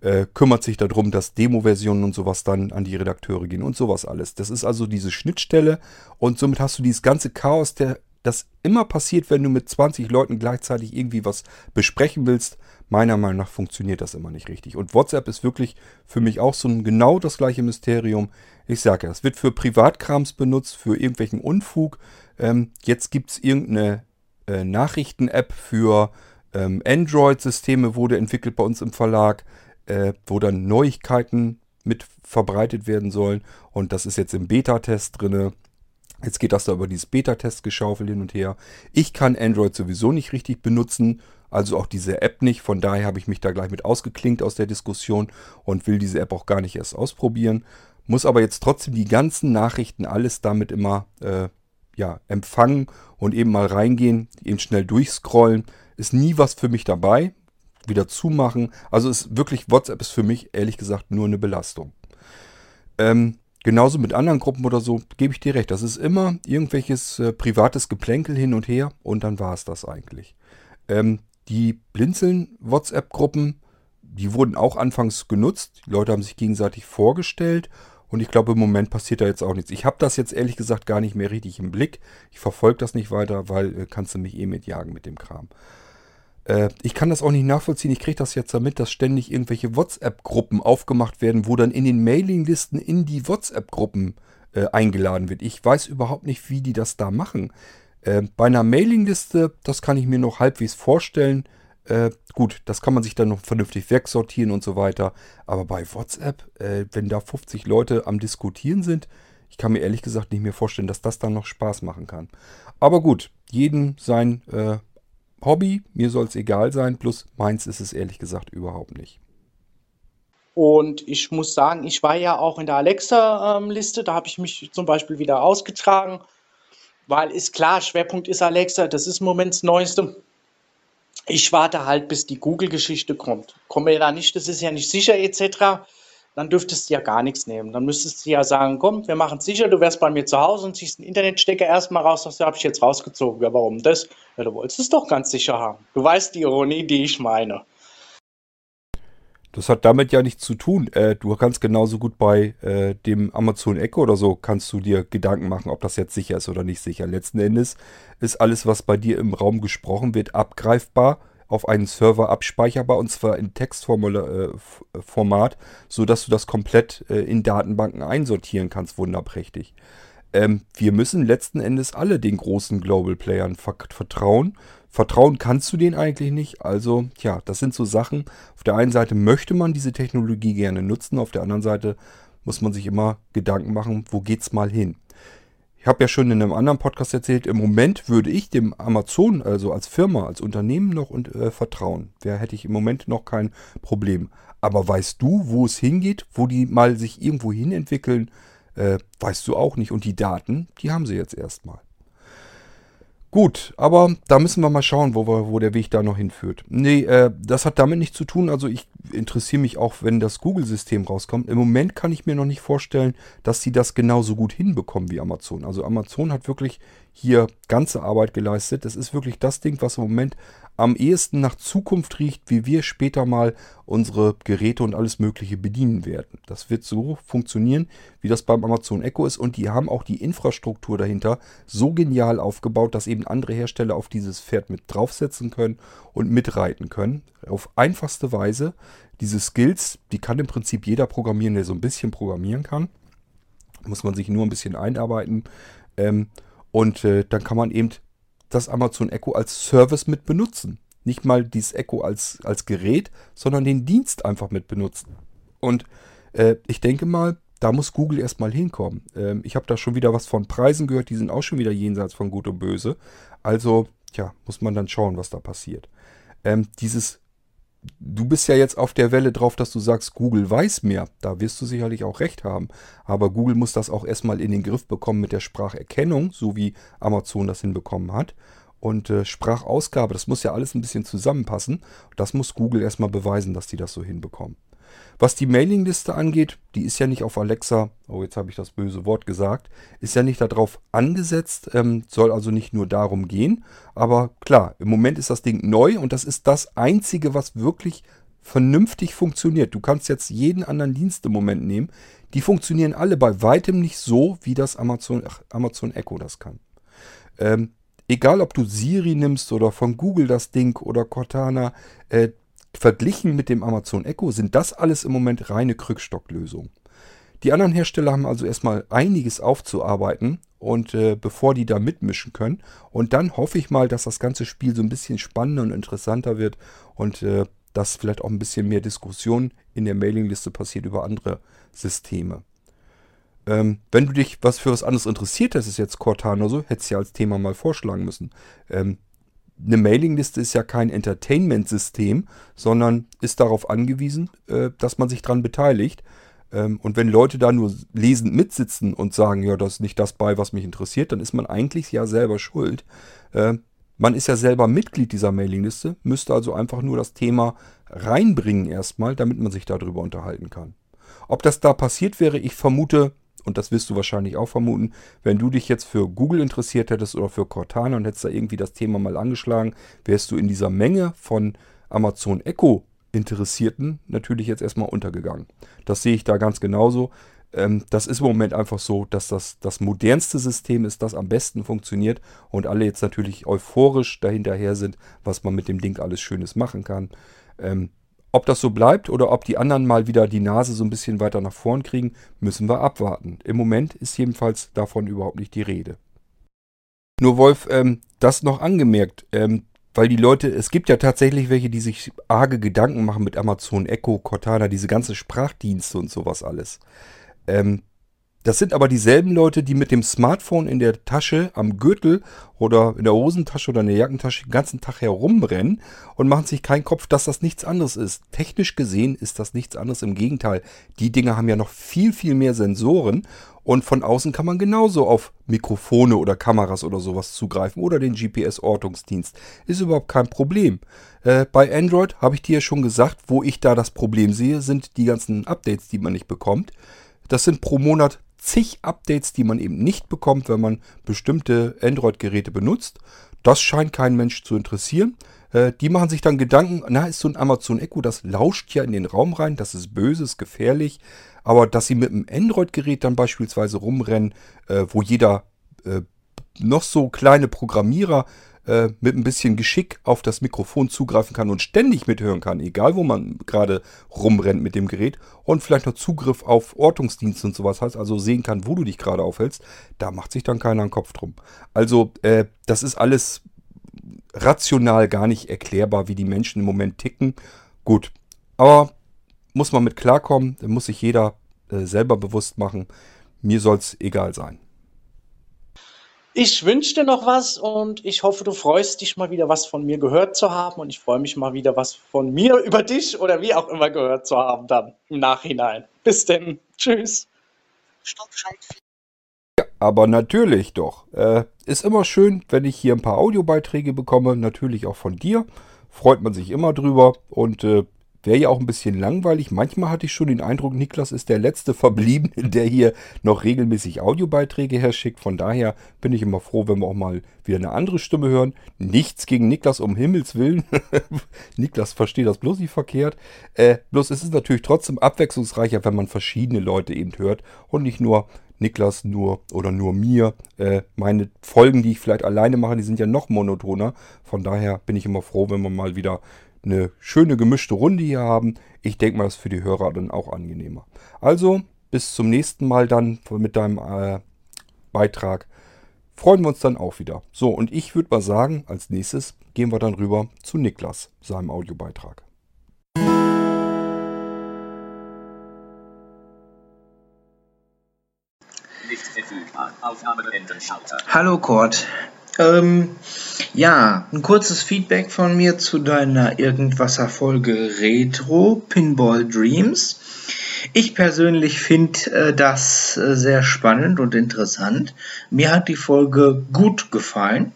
Äh, kümmert sich darum, dass Demo-Versionen und sowas dann an die Redakteure gehen und sowas alles. Das ist also diese Schnittstelle und somit hast du dieses ganze Chaos, der das immer passiert, wenn du mit 20 Leuten gleichzeitig irgendwie was besprechen willst, Meiner Meinung nach funktioniert das immer nicht richtig. Und WhatsApp ist wirklich für mich auch so ein genau das gleiche Mysterium. Ich sage ja, es wird für Privatkrams benutzt, für irgendwelchen Unfug. Ähm, jetzt gibt es irgendeine äh, Nachrichten-App für ähm, Android-Systeme, wurde entwickelt bei uns im Verlag, äh, wo dann Neuigkeiten mit verbreitet werden sollen. Und das ist jetzt im Beta-Test drin. Jetzt geht das da über dieses Beta-Test geschaufelt hin und her. Ich kann Android sowieso nicht richtig benutzen also auch diese App nicht. Von daher habe ich mich da gleich mit ausgeklinkt aus der Diskussion und will diese App auch gar nicht erst ausprobieren. Muss aber jetzt trotzdem die ganzen Nachrichten, alles damit immer äh, ja, empfangen und eben mal reingehen, eben schnell durchscrollen. Ist nie was für mich dabei. Wieder zumachen. Also ist wirklich, WhatsApp ist für mich ehrlich gesagt nur eine Belastung. Ähm, genauso mit anderen Gruppen oder so, gebe ich dir recht. Das ist immer irgendwelches äh, privates Geplänkel hin und her und dann war es das eigentlich. Ähm, die Blinzeln-WhatsApp-Gruppen, die wurden auch anfangs genutzt. Die Leute haben sich gegenseitig vorgestellt. Und ich glaube, im Moment passiert da jetzt auch nichts. Ich habe das jetzt ehrlich gesagt gar nicht mehr richtig im Blick. Ich verfolge das nicht weiter, weil äh, kannst du mich eh mitjagen mit dem Kram. Äh, ich kann das auch nicht nachvollziehen. Ich kriege das jetzt damit, dass ständig irgendwelche WhatsApp-Gruppen aufgemacht werden, wo dann in den Mailinglisten in die WhatsApp-Gruppen äh, eingeladen wird. Ich weiß überhaupt nicht, wie die das da machen. Äh, bei einer Mailingliste, das kann ich mir noch halbwegs vorstellen. Äh, gut, das kann man sich dann noch vernünftig wegsortieren und so weiter. Aber bei WhatsApp, äh, wenn da 50 Leute am Diskutieren sind, ich kann mir ehrlich gesagt nicht mehr vorstellen, dass das dann noch Spaß machen kann. Aber gut, jedem sein äh, Hobby, mir soll es egal sein, plus meins ist es ehrlich gesagt überhaupt nicht. Und ich muss sagen, ich war ja auch in der Alexa-Liste, da habe ich mich zum Beispiel wieder ausgetragen weil ist klar, Schwerpunkt ist Alexa, das ist im Moment das Neueste. Ich warte halt, bis die Google-Geschichte kommt. Kommen wir da nicht, das ist ja nicht sicher etc., dann dürftest du ja gar nichts nehmen. Dann müsstest du ja sagen, komm, wir machen es sicher, du wärst bei mir zu Hause und ziehst einen Internetstecker erstmal raus, das habe ich jetzt rausgezogen. Ja, warum das? Ja, du wolltest es doch ganz sicher haben. Du weißt die Ironie, die ich meine. Das hat damit ja nichts zu tun. Äh, du kannst genauso gut bei äh, dem Amazon Echo oder so, kannst du dir Gedanken machen, ob das jetzt sicher ist oder nicht sicher. Letzten Endes ist alles, was bei dir im Raum gesprochen wird, abgreifbar, auf einen Server abspeicherbar und zwar in Textformat, äh, sodass du das komplett äh, in Datenbanken einsortieren kannst. Wunderprächtig. Ähm, wir müssen letzten Endes alle den großen Global Playern vertrauen Vertrauen kannst du denen eigentlich nicht. Also, ja, das sind so Sachen. Auf der einen Seite möchte man diese Technologie gerne nutzen, auf der anderen Seite muss man sich immer Gedanken machen, wo geht's mal hin. Ich habe ja schon in einem anderen Podcast erzählt, im Moment würde ich dem Amazon, also als Firma, als Unternehmen noch und, äh, vertrauen. Da hätte ich im Moment noch kein Problem. Aber weißt du, wo es hingeht, wo die mal sich irgendwo hin entwickeln, äh, weißt du auch nicht. Und die Daten, die haben sie jetzt erstmal. Gut, aber da müssen wir mal schauen, wo, wir, wo der Weg da noch hinführt. Nee, äh, das hat damit nichts zu tun. Also ich interessiere mich auch, wenn das Google-System rauskommt. Im Moment kann ich mir noch nicht vorstellen, dass sie das genauso gut hinbekommen wie Amazon. Also Amazon hat wirklich hier ganze Arbeit geleistet. Das ist wirklich das Ding, was im Moment am ehesten nach Zukunft riecht, wie wir später mal unsere Geräte und alles Mögliche bedienen werden. Das wird so funktionieren, wie das beim Amazon Echo ist. Und die haben auch die Infrastruktur dahinter so genial aufgebaut, dass eben andere Hersteller auf dieses Pferd mit draufsetzen können und mitreiten können. Auf einfachste Weise. Diese Skills, die kann im Prinzip jeder programmieren, der so ein bisschen programmieren kann. Muss man sich nur ein bisschen einarbeiten. Ähm, und äh, dann kann man eben das Amazon Echo als Service mit benutzen. Nicht mal dieses Echo als, als Gerät, sondern den Dienst einfach mit benutzen. Und äh, ich denke mal, da muss Google erstmal hinkommen. Ähm, ich habe da schon wieder was von Preisen gehört, die sind auch schon wieder jenseits von Gut und Böse. Also, ja, muss man dann schauen, was da passiert. Ähm, dieses du bist ja jetzt auf der Welle drauf, dass du sagst, Google weiß mehr. Da wirst du sicherlich auch recht haben. Aber Google muss das auch erstmal in den Griff bekommen mit der Spracherkennung, so wie Amazon das hinbekommen hat. Und äh, Sprachausgabe, das muss ja alles ein bisschen zusammenpassen. Das muss Google erstmal beweisen, dass die das so hinbekommen. Was die Mailingliste angeht, die ist ja nicht auf Alexa, oh jetzt habe ich das böse Wort gesagt, ist ja nicht darauf angesetzt, ähm, soll also nicht nur darum gehen. Aber klar, im Moment ist das Ding neu und das ist das Einzige, was wirklich vernünftig funktioniert. Du kannst jetzt jeden anderen Dienst im Moment nehmen. Die funktionieren alle bei weitem nicht so, wie das Amazon, ach, Amazon Echo das kann. Ähm, egal ob du Siri nimmst oder von Google das Ding oder Cortana, äh, Verglichen mit dem Amazon Echo sind das alles im Moment reine Krückstocklösungen. Die anderen Hersteller haben also erstmal einiges aufzuarbeiten und äh, bevor die da mitmischen können. Und dann hoffe ich mal, dass das ganze Spiel so ein bisschen spannender und interessanter wird und äh, dass vielleicht auch ein bisschen mehr Diskussion in der Mailingliste passiert über andere Systeme. Ähm, wenn du dich was für was anderes interessiert das ist jetzt Cortana so, hättest du ja als Thema mal vorschlagen müssen. Ähm, eine Mailingliste ist ja kein Entertainment-System, sondern ist darauf angewiesen, äh, dass man sich daran beteiligt. Ähm, und wenn Leute da nur lesend mitsitzen und sagen, ja, das ist nicht das bei, was mich interessiert, dann ist man eigentlich ja selber schuld. Äh, man ist ja selber Mitglied dieser Mailingliste, müsste also einfach nur das Thema reinbringen erstmal, damit man sich darüber unterhalten kann. Ob das da passiert wäre, ich vermute, und das wirst du wahrscheinlich auch vermuten, wenn du dich jetzt für Google interessiert hättest oder für Cortana und hättest da irgendwie das Thema mal angeschlagen, wärst du in dieser Menge von Amazon Echo Interessierten natürlich jetzt erstmal untergegangen. Das sehe ich da ganz genauso. Ähm, das ist im Moment einfach so, dass das das modernste System ist, das am besten funktioniert und alle jetzt natürlich euphorisch dahinterher sind, was man mit dem Ding alles Schönes machen kann. Ob das so bleibt oder ob die anderen mal wieder die Nase so ein bisschen weiter nach vorn kriegen, müssen wir abwarten. Im Moment ist jedenfalls davon überhaupt nicht die Rede. Nur Wolf, ähm, das noch angemerkt, ähm, weil die Leute, es gibt ja tatsächlich welche, die sich arge Gedanken machen mit Amazon Echo, Cortana, diese ganze Sprachdienste und sowas alles. Ähm, das sind aber dieselben Leute, die mit dem Smartphone in der Tasche, am Gürtel oder in der Hosentasche oder in der Jackentasche den ganzen Tag herumrennen und machen sich keinen Kopf, dass das nichts anderes ist. Technisch gesehen ist das nichts anderes. Im Gegenteil, die Dinge haben ja noch viel, viel mehr Sensoren und von außen kann man genauso auf Mikrofone oder Kameras oder sowas zugreifen oder den GPS-Ortungsdienst. Ist überhaupt kein Problem. Äh, bei Android habe ich dir ja schon gesagt, wo ich da das Problem sehe, sind die ganzen Updates, die man nicht bekommt. Das sind pro Monat zig Updates, die man eben nicht bekommt, wenn man bestimmte Android-Geräte benutzt. Das scheint kein Mensch zu interessieren. Äh, die machen sich dann Gedanken, na, ist so ein Amazon Echo, das lauscht ja in den Raum rein, das ist böse, ist gefährlich. Aber dass sie mit einem Android-Gerät dann beispielsweise rumrennen, äh, wo jeder äh, noch so kleine Programmierer äh, mit ein bisschen Geschick auf das Mikrofon zugreifen kann und ständig mithören kann, egal wo man gerade rumrennt mit dem Gerät und vielleicht noch Zugriff auf Ortungsdienste und sowas hat, also sehen kann, wo du dich gerade aufhältst, da macht sich dann keiner einen Kopf drum. Also äh, das ist alles rational gar nicht erklärbar, wie die Menschen im Moment ticken. Gut, aber muss man mit klarkommen, muss sich jeder äh, selber bewusst machen. Mir soll es egal sein. Ich wünsche dir noch was und ich hoffe, du freust dich mal wieder was von mir gehört zu haben und ich freue mich mal wieder was von mir über dich oder wie auch immer gehört zu haben dann im Nachhinein. Bis denn. Tschüss. Ja, aber natürlich doch. Äh, ist immer schön, wenn ich hier ein paar Audiobeiträge bekomme, natürlich auch von dir. Freut man sich immer drüber und äh, wäre ja auch ein bisschen langweilig. Manchmal hatte ich schon den Eindruck, Niklas ist der letzte Verbliebene, der hier noch regelmäßig Audiobeiträge herschickt. Von daher bin ich immer froh, wenn wir auch mal wieder eine andere Stimme hören. Nichts gegen Niklas, um Himmels Willen. Niklas versteht das bloß nicht verkehrt. Äh, bloß es ist natürlich trotzdem abwechslungsreicher, wenn man verschiedene Leute eben hört und nicht nur Niklas nur oder nur mir. Äh, meine Folgen, die ich vielleicht alleine mache, die sind ja noch monotoner. Von daher bin ich immer froh, wenn wir mal wieder eine schöne gemischte Runde hier haben. Ich denke mal, das ist für die Hörer dann auch angenehmer. Also, bis zum nächsten Mal dann mit deinem äh, Beitrag. Freuen wir uns dann auch wieder. So, und ich würde mal sagen, als nächstes gehen wir dann rüber zu Niklas, seinem Audiobeitrag. Hallo Kurt. Ähm, ja, ein kurzes Feedback von mir zu deiner Irgendwasser-Folge Retro Pinball Dreams. Ich persönlich finde äh, das äh, sehr spannend und interessant. Mir hat die Folge gut gefallen.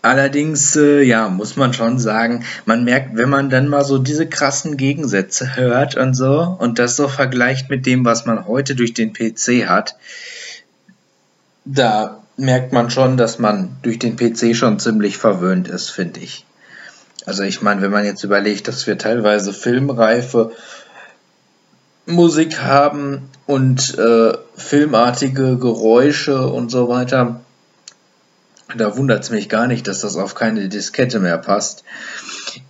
Allerdings, äh, ja, muss man schon sagen, man merkt, wenn man dann mal so diese krassen Gegensätze hört und so und das so vergleicht mit dem, was man heute durch den PC hat, da merkt man schon, dass man durch den PC schon ziemlich verwöhnt ist, finde ich. Also ich meine, wenn man jetzt überlegt, dass wir teilweise filmreife Musik haben und äh, filmartige Geräusche und so weiter, da wundert es mich gar nicht, dass das auf keine Diskette mehr passt.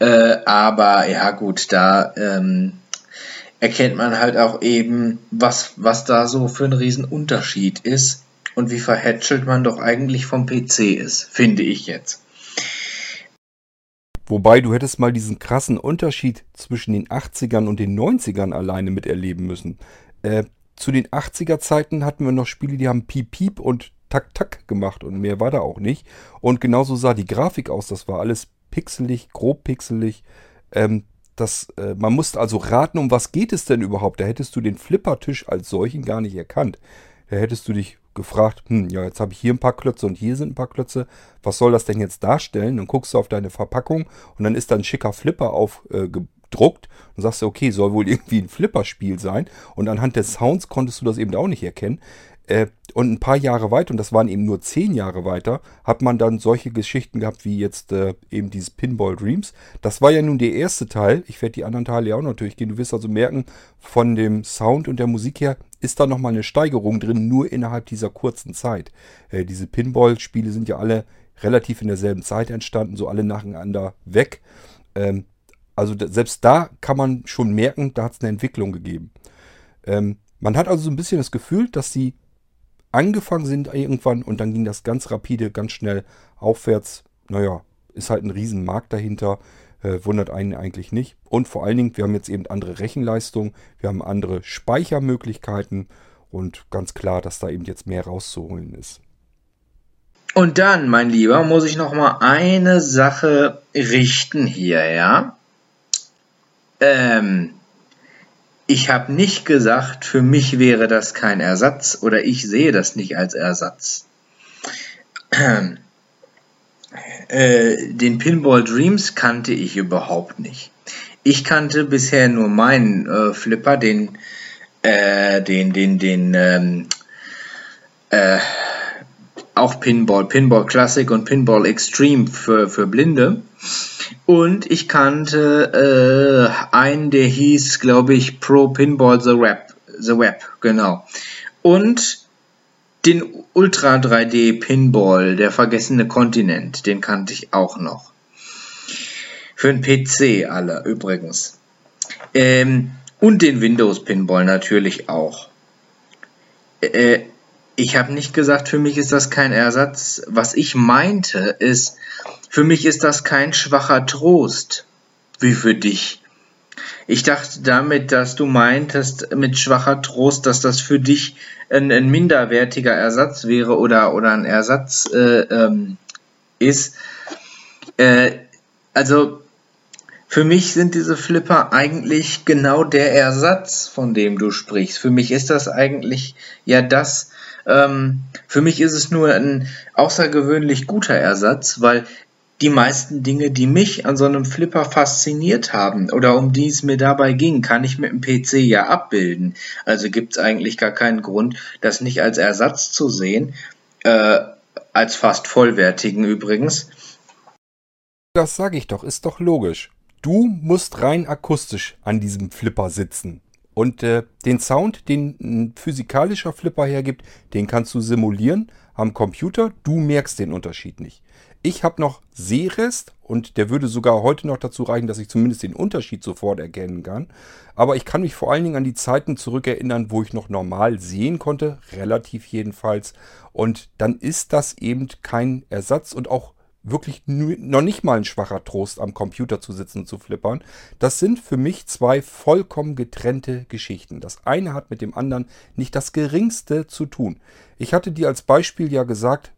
Äh, aber ja gut, da ähm, erkennt man halt auch eben, was, was da so für ein Riesenunterschied ist und wie verhätschelt man doch eigentlich vom PC ist, finde ich jetzt. Wobei du hättest mal diesen krassen Unterschied zwischen den 80ern und den 90ern alleine miterleben müssen. Äh, zu den 80er Zeiten hatten wir noch Spiele, die haben Piep Piep und Tak Tak gemacht und mehr war da auch nicht. Und genauso sah die Grafik aus. Das war alles pixelig, grob pixelig. Ähm, das, äh, man musste also raten, um was geht es denn überhaupt. Da hättest du den Flippertisch als solchen gar nicht erkannt. Da hättest du dich gefragt, hm, ja, jetzt habe ich hier ein paar Klötze und hier sind ein paar Klötze. Was soll das denn jetzt darstellen? Dann guckst du auf deine Verpackung und dann ist da ein schicker Flipper aufgedruckt äh, und sagst okay, soll wohl irgendwie ein Flipperspiel sein. Und anhand des Sounds konntest du das eben auch nicht erkennen. Äh, und ein paar Jahre weiter, und das waren eben nur zehn Jahre weiter, hat man dann solche Geschichten gehabt wie jetzt äh, eben dieses Pinball Dreams. Das war ja nun der erste Teil. Ich werde die anderen Teile ja auch noch durchgehen. Du wirst also merken, von dem Sound und der Musik her ist da nochmal eine Steigerung drin, nur innerhalb dieser kurzen Zeit. Äh, diese Pinball-Spiele sind ja alle relativ in derselben Zeit entstanden, so alle nacheinander weg. Ähm, also selbst da kann man schon merken, da hat es eine Entwicklung gegeben. Ähm, man hat also so ein bisschen das Gefühl, dass sie angefangen sind irgendwann und dann ging das ganz rapide, ganz schnell aufwärts. Naja, ist halt ein Riesenmarkt dahinter. Äh, wundert einen eigentlich nicht. Und vor allen Dingen, wir haben jetzt eben andere Rechenleistung, wir haben andere Speichermöglichkeiten und ganz klar, dass da eben jetzt mehr rauszuholen ist. Und dann, mein Lieber, muss ich noch mal eine Sache richten hier, ja? Ähm, ich habe nicht gesagt, für mich wäre das kein Ersatz oder ich sehe das nicht als Ersatz. Äh, den Pinball Dreams kannte ich überhaupt nicht. Ich kannte bisher nur meinen äh, Flipper, den, äh, den, den, den, ähm, äh, auch Pinball, Pinball Classic und Pinball Extreme für, für Blinde. Und ich kannte äh, einen, der hieß, glaube ich, Pro Pinball The Web. The Web, genau. Und den Ultra 3D Pinball, der vergessene Kontinent, den kannte ich auch noch. Für den PC alle übrigens. Ähm, und den Windows Pinball natürlich auch. Äh, ich habe nicht gesagt, für mich ist das kein Ersatz. Was ich meinte ist, für mich ist das kein schwacher Trost, wie für dich. Ich dachte damit, dass du meintest mit schwacher Trost, dass das für dich ein, ein minderwertiger Ersatz wäre oder, oder ein Ersatz äh, ähm, ist. Äh, also für mich sind diese Flipper eigentlich genau der Ersatz, von dem du sprichst. Für mich ist das eigentlich ja das, ähm, für mich ist es nur ein außergewöhnlich guter Ersatz, weil die meisten Dinge, die mich an so einem Flipper fasziniert haben oder um die es mir dabei ging, kann ich mit dem PC ja abbilden. Also gibt es eigentlich gar keinen Grund, das nicht als Ersatz zu sehen, äh, als fast vollwertigen übrigens. Das sage ich doch, ist doch logisch. Du musst rein akustisch an diesem Flipper sitzen. Und äh, den Sound, den ein physikalischer Flipper hergibt, den kannst du simulieren am Computer. Du merkst den Unterschied nicht. Ich habe noch Sehrest und der würde sogar heute noch dazu reichen, dass ich zumindest den Unterschied sofort erkennen kann. Aber ich kann mich vor allen Dingen an die Zeiten zurückerinnern, wo ich noch normal sehen konnte, relativ jedenfalls. Und dann ist das eben kein Ersatz und auch wirklich noch nicht mal ein schwacher Trost, am Computer zu sitzen und zu flippern. Das sind für mich zwei vollkommen getrennte Geschichten. Das eine hat mit dem anderen nicht das geringste zu tun. Ich hatte dir als Beispiel ja gesagt,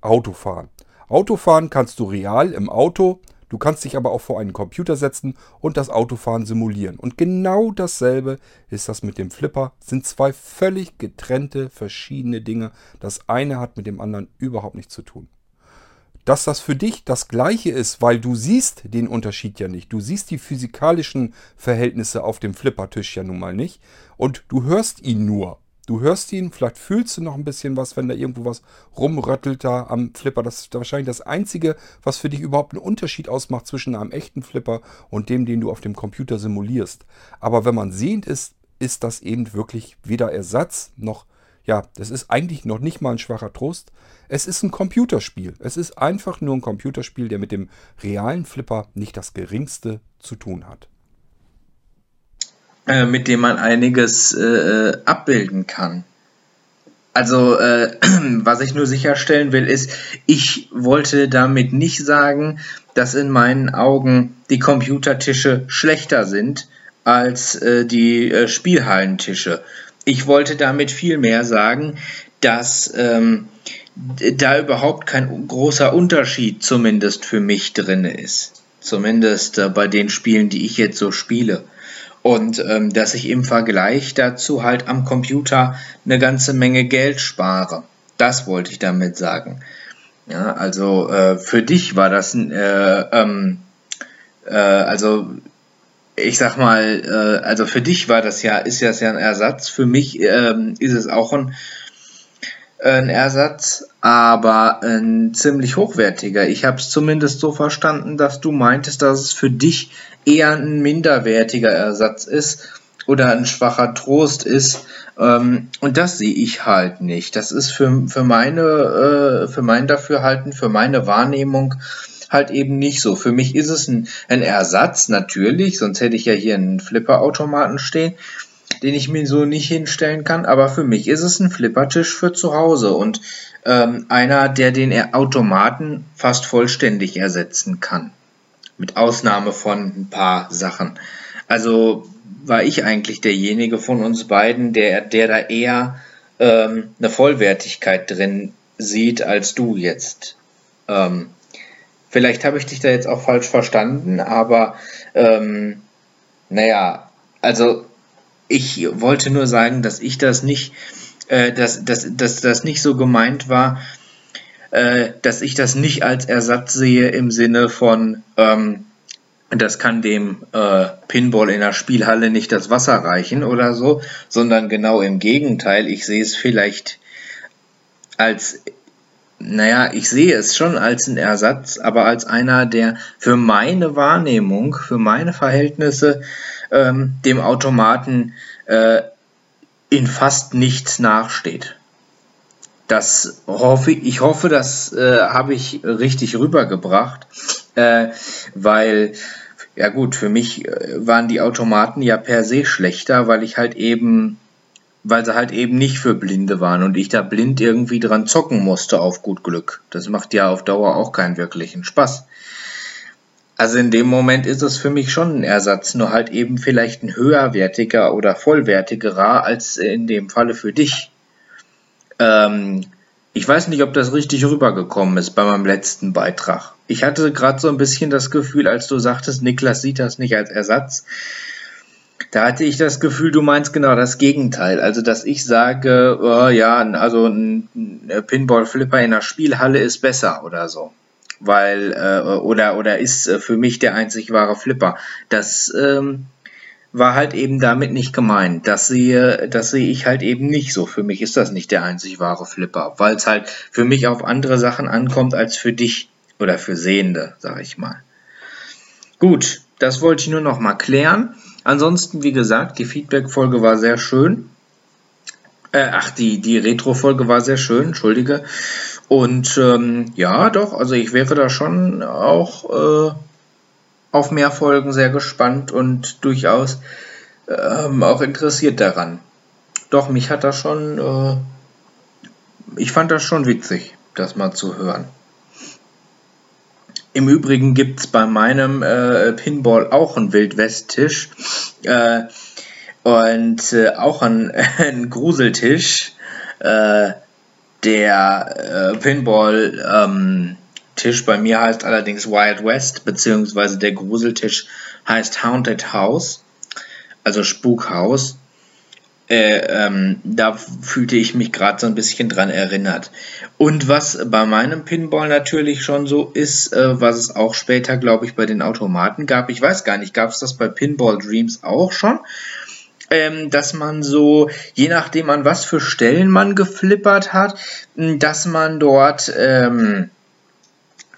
Autofahren. Autofahren kannst du real im Auto, du kannst dich aber auch vor einen Computer setzen und das Autofahren simulieren. Und genau dasselbe ist das mit dem Flipper, sind zwei völlig getrennte, verschiedene Dinge. Das eine hat mit dem anderen überhaupt nichts zu tun dass das für dich das gleiche ist, weil du siehst den Unterschied ja nicht. Du siehst die physikalischen Verhältnisse auf dem Flippertisch ja nun mal nicht und du hörst ihn nur. Du hörst ihn, vielleicht fühlst du noch ein bisschen was, wenn da irgendwo was rumröttelt da am Flipper. Das ist wahrscheinlich das Einzige, was für dich überhaupt einen Unterschied ausmacht zwischen einem echten Flipper und dem, den du auf dem Computer simulierst. Aber wenn man sehend ist, ist das eben wirklich weder Ersatz noch, ja, das ist eigentlich noch nicht mal ein schwacher Trost. Es ist ein Computerspiel. Es ist einfach nur ein Computerspiel, der mit dem realen Flipper nicht das geringste zu tun hat. Äh, mit dem man einiges äh, abbilden kann. Also, äh, was ich nur sicherstellen will, ist, ich wollte damit nicht sagen, dass in meinen Augen die Computertische schlechter sind als äh, die äh, Spielhallentische. Ich wollte damit vielmehr sagen, dass ähm, da überhaupt kein großer Unterschied zumindest für mich drin ist. Zumindest äh, bei den Spielen, die ich jetzt so spiele. Und ähm, dass ich im Vergleich dazu halt am Computer eine ganze Menge Geld spare. Das wollte ich damit sagen. Ja, also äh, für dich war das äh, ähm, äh, also ich sag mal, äh, also für dich war das ja, ist das ja ein Ersatz. Für mich ähm, ist es auch ein ein Ersatz, aber ein ziemlich hochwertiger. Ich habe es zumindest so verstanden, dass du meintest, dass es für dich eher ein minderwertiger Ersatz ist oder ein schwacher Trost ist. Ähm, und das sehe ich halt nicht. Das ist für, für, meine, äh, für mein Dafürhalten, für meine Wahrnehmung halt eben nicht so. Für mich ist es ein, ein Ersatz, natürlich, sonst hätte ich ja hier einen Flipper-Automaten stehen den ich mir so nicht hinstellen kann. Aber für mich ist es ein Flippertisch für zu Hause und ähm, einer, der den Automaten fast vollständig ersetzen kann. Mit Ausnahme von ein paar Sachen. Also war ich eigentlich derjenige von uns beiden, der, der da eher ähm, eine Vollwertigkeit drin sieht als du jetzt. Ähm, vielleicht habe ich dich da jetzt auch falsch verstanden, aber ähm, naja, also ich wollte nur sagen, dass ich das nicht, äh, dass, dass, dass das nicht so gemeint war, äh, dass ich das nicht als Ersatz sehe im Sinne von, ähm, das kann dem äh, Pinball in der Spielhalle nicht das Wasser reichen oder so, sondern genau im Gegenteil. Ich sehe es vielleicht als, naja, ich sehe es schon als einen Ersatz, aber als einer, der für meine Wahrnehmung, für meine Verhältnisse ähm, dem Automaten äh, in fast nichts nachsteht. Das hoffe ich, hoffe, das äh, habe ich richtig rübergebracht, äh, weil ja gut, für mich äh, waren die Automaten ja per se schlechter, weil ich halt eben, weil sie halt eben nicht für Blinde waren und ich da blind irgendwie dran zocken musste auf gut Glück. Das macht ja auf Dauer auch keinen wirklichen Spaß. Also in dem Moment ist es für mich schon ein Ersatz, nur halt eben vielleicht ein höherwertiger oder vollwertigerer als in dem Falle für dich. Ähm, ich weiß nicht, ob das richtig rübergekommen ist bei meinem letzten Beitrag. Ich hatte gerade so ein bisschen das Gefühl, als du sagtest, Niklas sieht das nicht als Ersatz. Da hatte ich das Gefühl, du meinst genau das Gegenteil. Also, dass ich sage, oh, ja, also ein Pinball-Flipper in der Spielhalle ist besser oder so. Weil äh, oder oder ist äh, für mich der einzig wahre Flipper. Das ähm, war halt eben damit nicht gemeint. Das sehe, das sehe ich halt eben nicht so. Für mich ist das nicht der einzig wahre Flipper, weil es halt für mich auf andere Sachen ankommt als für dich oder für Sehende, sag ich mal. Gut, das wollte ich nur noch mal klären. Ansonsten, wie gesagt, die Feedback-Folge war sehr schön. Äh, ach, die, die Retro-Folge war sehr schön, entschuldige. Und ähm, ja, doch, also ich wäre da schon auch äh, auf mehr Folgen sehr gespannt und durchaus ähm, auch interessiert daran. Doch, mich hat das schon, äh, ich fand das schon witzig, das mal zu hören. Im Übrigen gibt es bei meinem äh, Pinball auch einen Wildwest-Tisch äh, und äh, auch einen, einen Gruseltisch. Äh, der äh, Pinball ähm, Tisch bei mir heißt allerdings Wild West, beziehungsweise der Gruseltisch heißt Haunted House, also Spukhaus. Äh, ähm, da fühlte ich mich gerade so ein bisschen dran erinnert. Und was bei meinem Pinball natürlich schon so ist, äh, was es auch später, glaube ich, bei den Automaten gab, ich weiß gar nicht, gab es das bei Pinball Dreams auch schon? Ähm, dass man so, je nachdem an was für Stellen man geflippert hat, dass man dort ähm,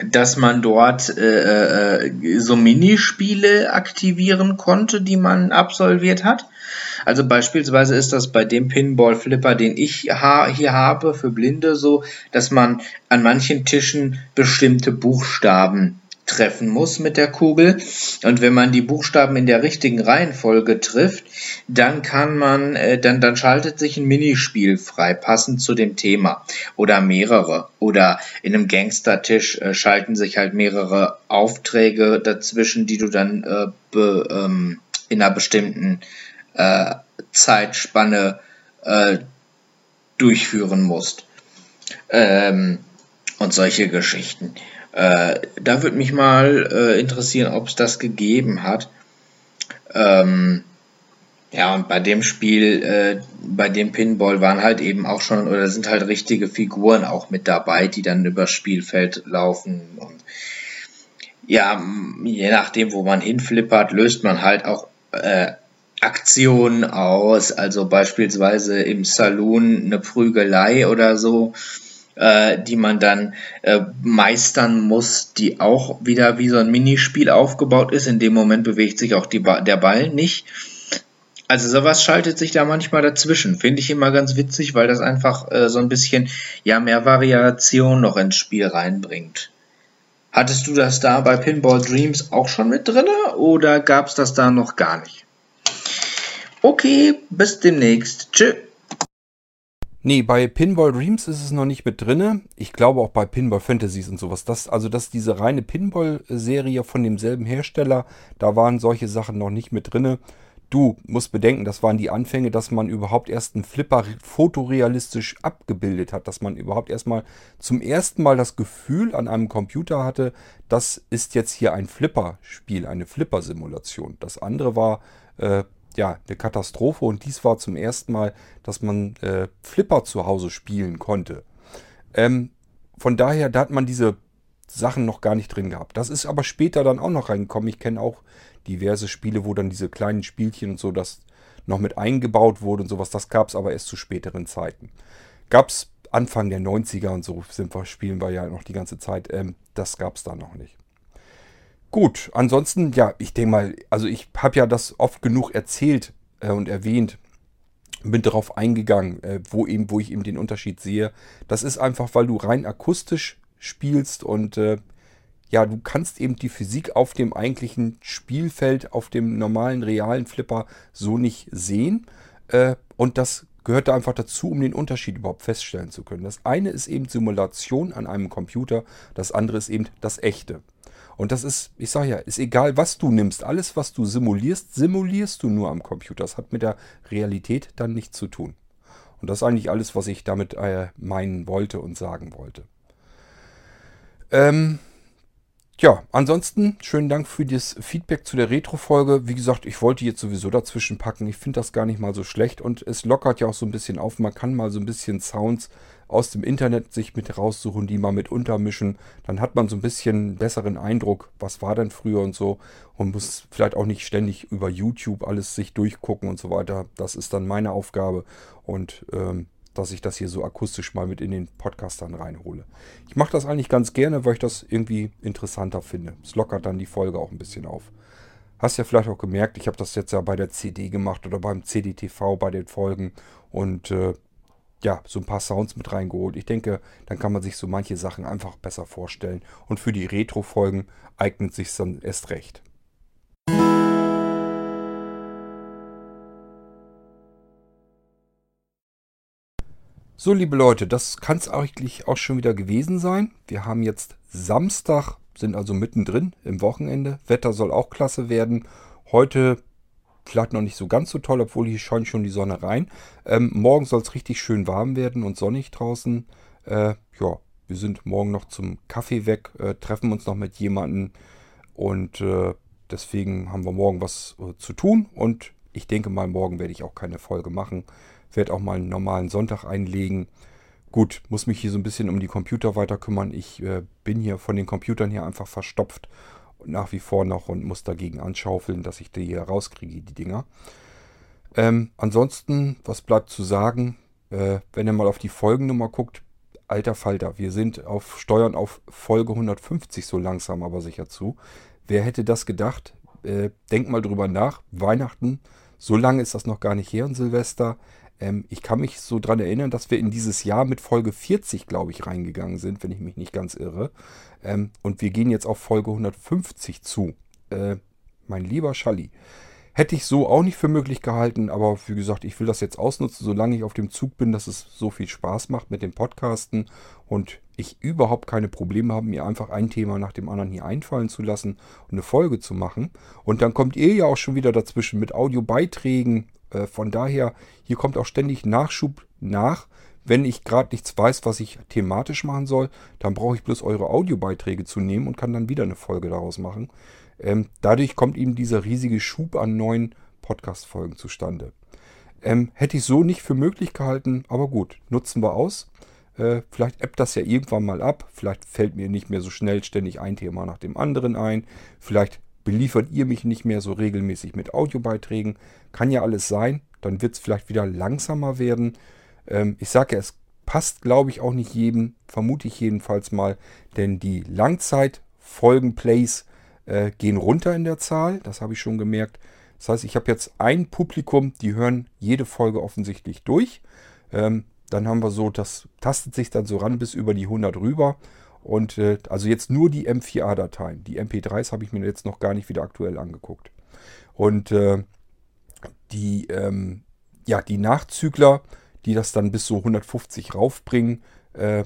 dass man dort äh, äh, so Minispiele aktivieren konnte, die man absolviert hat. Also beispielsweise ist das bei dem Pinball Flipper, den ich ha hier habe für Blinde so, dass man an manchen Tischen bestimmte Buchstaben treffen muss mit der Kugel. Und wenn man die Buchstaben in der richtigen Reihenfolge trifft, dann kann man, äh, dann, dann schaltet sich ein Minispiel frei, passend zu dem Thema. Oder mehrere. Oder in einem Gangstertisch äh, schalten sich halt mehrere Aufträge dazwischen, die du dann äh, be, ähm, in einer bestimmten äh, Zeitspanne äh, durchführen musst. Ähm, und solche Geschichten. Äh, da würde mich mal äh, interessieren, ob es das gegeben hat. Ähm, ja, und bei dem Spiel, äh, bei dem Pinball waren halt eben auch schon, oder sind halt richtige Figuren auch mit dabei, die dann übers Spielfeld laufen. Und ja, je nachdem, wo man hinflippert, löst man halt auch äh, Aktionen aus. Also beispielsweise im Saloon eine Prügelei oder so äh, die man dann äh, meistern muss, die auch wieder wie so ein Minispiel aufgebaut ist. In dem Moment bewegt sich auch ba der Ball nicht. Also sowas schaltet sich da manchmal dazwischen. Finde ich immer ganz witzig, weil das einfach äh, so ein bisschen ja mehr Variation noch ins Spiel reinbringt. Hattest du das da bei Pinball Dreams auch schon mit drin oder gab es das da noch gar nicht? Okay, bis demnächst. Tschüss. Nee, bei Pinball Dreams ist es noch nicht mit drinne. Ich glaube auch bei Pinball Fantasies und sowas. Das, also das diese reine Pinball-Serie von demselben Hersteller, da waren solche Sachen noch nicht mit drinne. Du musst bedenken, das waren die Anfänge, dass man überhaupt erst einen Flipper fotorealistisch abgebildet hat, dass man überhaupt erstmal zum ersten Mal das Gefühl an einem Computer hatte, das ist jetzt hier ein Flipper-Spiel, eine Flipper-Simulation. Das andere war äh, ja, eine Katastrophe und dies war zum ersten Mal, dass man äh, Flipper zu Hause spielen konnte. Ähm, von daher, da hat man diese Sachen noch gar nicht drin gehabt. Das ist aber später dann auch noch reingekommen. Ich kenne auch diverse Spiele, wo dann diese kleinen Spielchen und so das noch mit eingebaut wurde und sowas. Das gab es aber erst zu späteren Zeiten. Gab es Anfang der 90er und so sind wir, spielen wir ja noch die ganze Zeit. Ähm, das gab es da noch nicht. Gut, ansonsten, ja, ich denke mal, also ich habe ja das oft genug erzählt äh, und erwähnt, bin darauf eingegangen, äh, wo, eben, wo ich eben den Unterschied sehe. Das ist einfach, weil du rein akustisch spielst und äh, ja, du kannst eben die Physik auf dem eigentlichen Spielfeld, auf dem normalen, realen Flipper so nicht sehen. Äh, und das gehört da einfach dazu, um den Unterschied überhaupt feststellen zu können. Das eine ist eben Simulation an einem Computer, das andere ist eben das echte. Und das ist, ich sage ja, ist egal, was du nimmst. Alles, was du simulierst, simulierst du nur am Computer. Das hat mit der Realität dann nichts zu tun. Und das ist eigentlich alles, was ich damit äh, meinen wollte und sagen wollte. Ähm, ja, ansonsten schönen Dank für das Feedback zu der Retro-Folge. Wie gesagt, ich wollte jetzt sowieso dazwischen packen. Ich finde das gar nicht mal so schlecht und es lockert ja auch so ein bisschen auf. Man kann mal so ein bisschen Sounds aus dem Internet sich mit raussuchen, die mal mit untermischen. Dann hat man so ein bisschen besseren Eindruck, was war denn früher und so. Und muss vielleicht auch nicht ständig über YouTube alles sich durchgucken und so weiter. Das ist dann meine Aufgabe. Und ähm, dass ich das hier so akustisch mal mit in den Podcast dann reinhole. Ich mache das eigentlich ganz gerne, weil ich das irgendwie interessanter finde. Es lockert dann die Folge auch ein bisschen auf. Hast ja vielleicht auch gemerkt, ich habe das jetzt ja bei der CD gemacht oder beim CDTV bei den Folgen und äh, ja, so ein paar Sounds mit reingeholt. Ich denke, dann kann man sich so manche Sachen einfach besser vorstellen. Und für die Retro-Folgen eignet sich dann erst recht. So, liebe Leute, das kann es eigentlich auch schon wieder gewesen sein. Wir haben jetzt Samstag, sind also mittendrin im Wochenende. Wetter soll auch klasse werden. Heute vielleicht noch nicht so ganz so toll, obwohl hier scheint schon die Sonne rein. Ähm, morgen soll es richtig schön warm werden und sonnig draußen. Äh, ja, wir sind morgen noch zum Kaffee weg, äh, treffen uns noch mit jemandem und äh, deswegen haben wir morgen was äh, zu tun und ich denke mal, morgen werde ich auch keine Folge machen. Werde auch mal einen normalen Sonntag einlegen. Gut, muss mich hier so ein bisschen um die Computer weiter kümmern. Ich äh, bin hier von den Computern hier einfach verstopft nach wie vor noch und muss dagegen anschaufeln, dass ich die hier rauskriege, die Dinger. Ähm, ansonsten, was bleibt zu sagen? Äh, wenn ihr mal auf die Folgennummer guckt, alter Falter, wir sind auf Steuern auf Folge 150 so langsam aber sicher zu. Wer hätte das gedacht? Äh, denkt mal drüber nach. Weihnachten, so lange ist das noch gar nicht her und Silvester. Ähm, ich kann mich so dran erinnern, dass wir in dieses Jahr mit Folge 40, glaube ich, reingegangen sind, wenn ich mich nicht ganz irre. Ähm, und wir gehen jetzt auf Folge 150 zu. Äh, mein lieber Schalli. Hätte ich so auch nicht für möglich gehalten, aber wie gesagt, ich will das jetzt ausnutzen, solange ich auf dem Zug bin, dass es so viel Spaß macht mit dem Podcasten und ich überhaupt keine Probleme habe, mir einfach ein Thema nach dem anderen hier einfallen zu lassen und eine Folge zu machen. Und dann kommt ihr ja auch schon wieder dazwischen mit Audiobeiträgen äh, von daher, hier kommt auch ständig Nachschub nach. Wenn ich gerade nichts weiß, was ich thematisch machen soll, dann brauche ich bloß eure Audiobeiträge zu nehmen und kann dann wieder eine Folge daraus machen. Ähm, dadurch kommt eben dieser riesige Schub an neuen Podcast-Folgen zustande. Ähm, hätte ich so nicht für möglich gehalten, aber gut, nutzen wir aus. Äh, vielleicht ebbt das ja irgendwann mal ab. Vielleicht fällt mir nicht mehr so schnell ständig ein Thema nach dem anderen ein. Vielleicht beliefert ihr mich nicht mehr so regelmäßig mit Audiobeiträgen. Kann ja alles sein. Dann wird es vielleicht wieder langsamer werden. Ähm, ich sage ja, es passt, glaube ich, auch nicht jedem. Vermute ich jedenfalls mal. Denn die Langzeit-Folgen-Plays äh, gehen runter in der Zahl. Das habe ich schon gemerkt. Das heißt, ich habe jetzt ein Publikum, die hören jede Folge offensichtlich durch. Ähm, dann haben wir so, das tastet sich dann so ran bis über die 100 rüber. Und äh, also jetzt nur die M4A-Dateien. Die MP3s habe ich mir jetzt noch gar nicht wieder aktuell angeguckt. Und äh, die, ähm, ja, die Nachzügler, die das dann bis so 150 raufbringen, äh,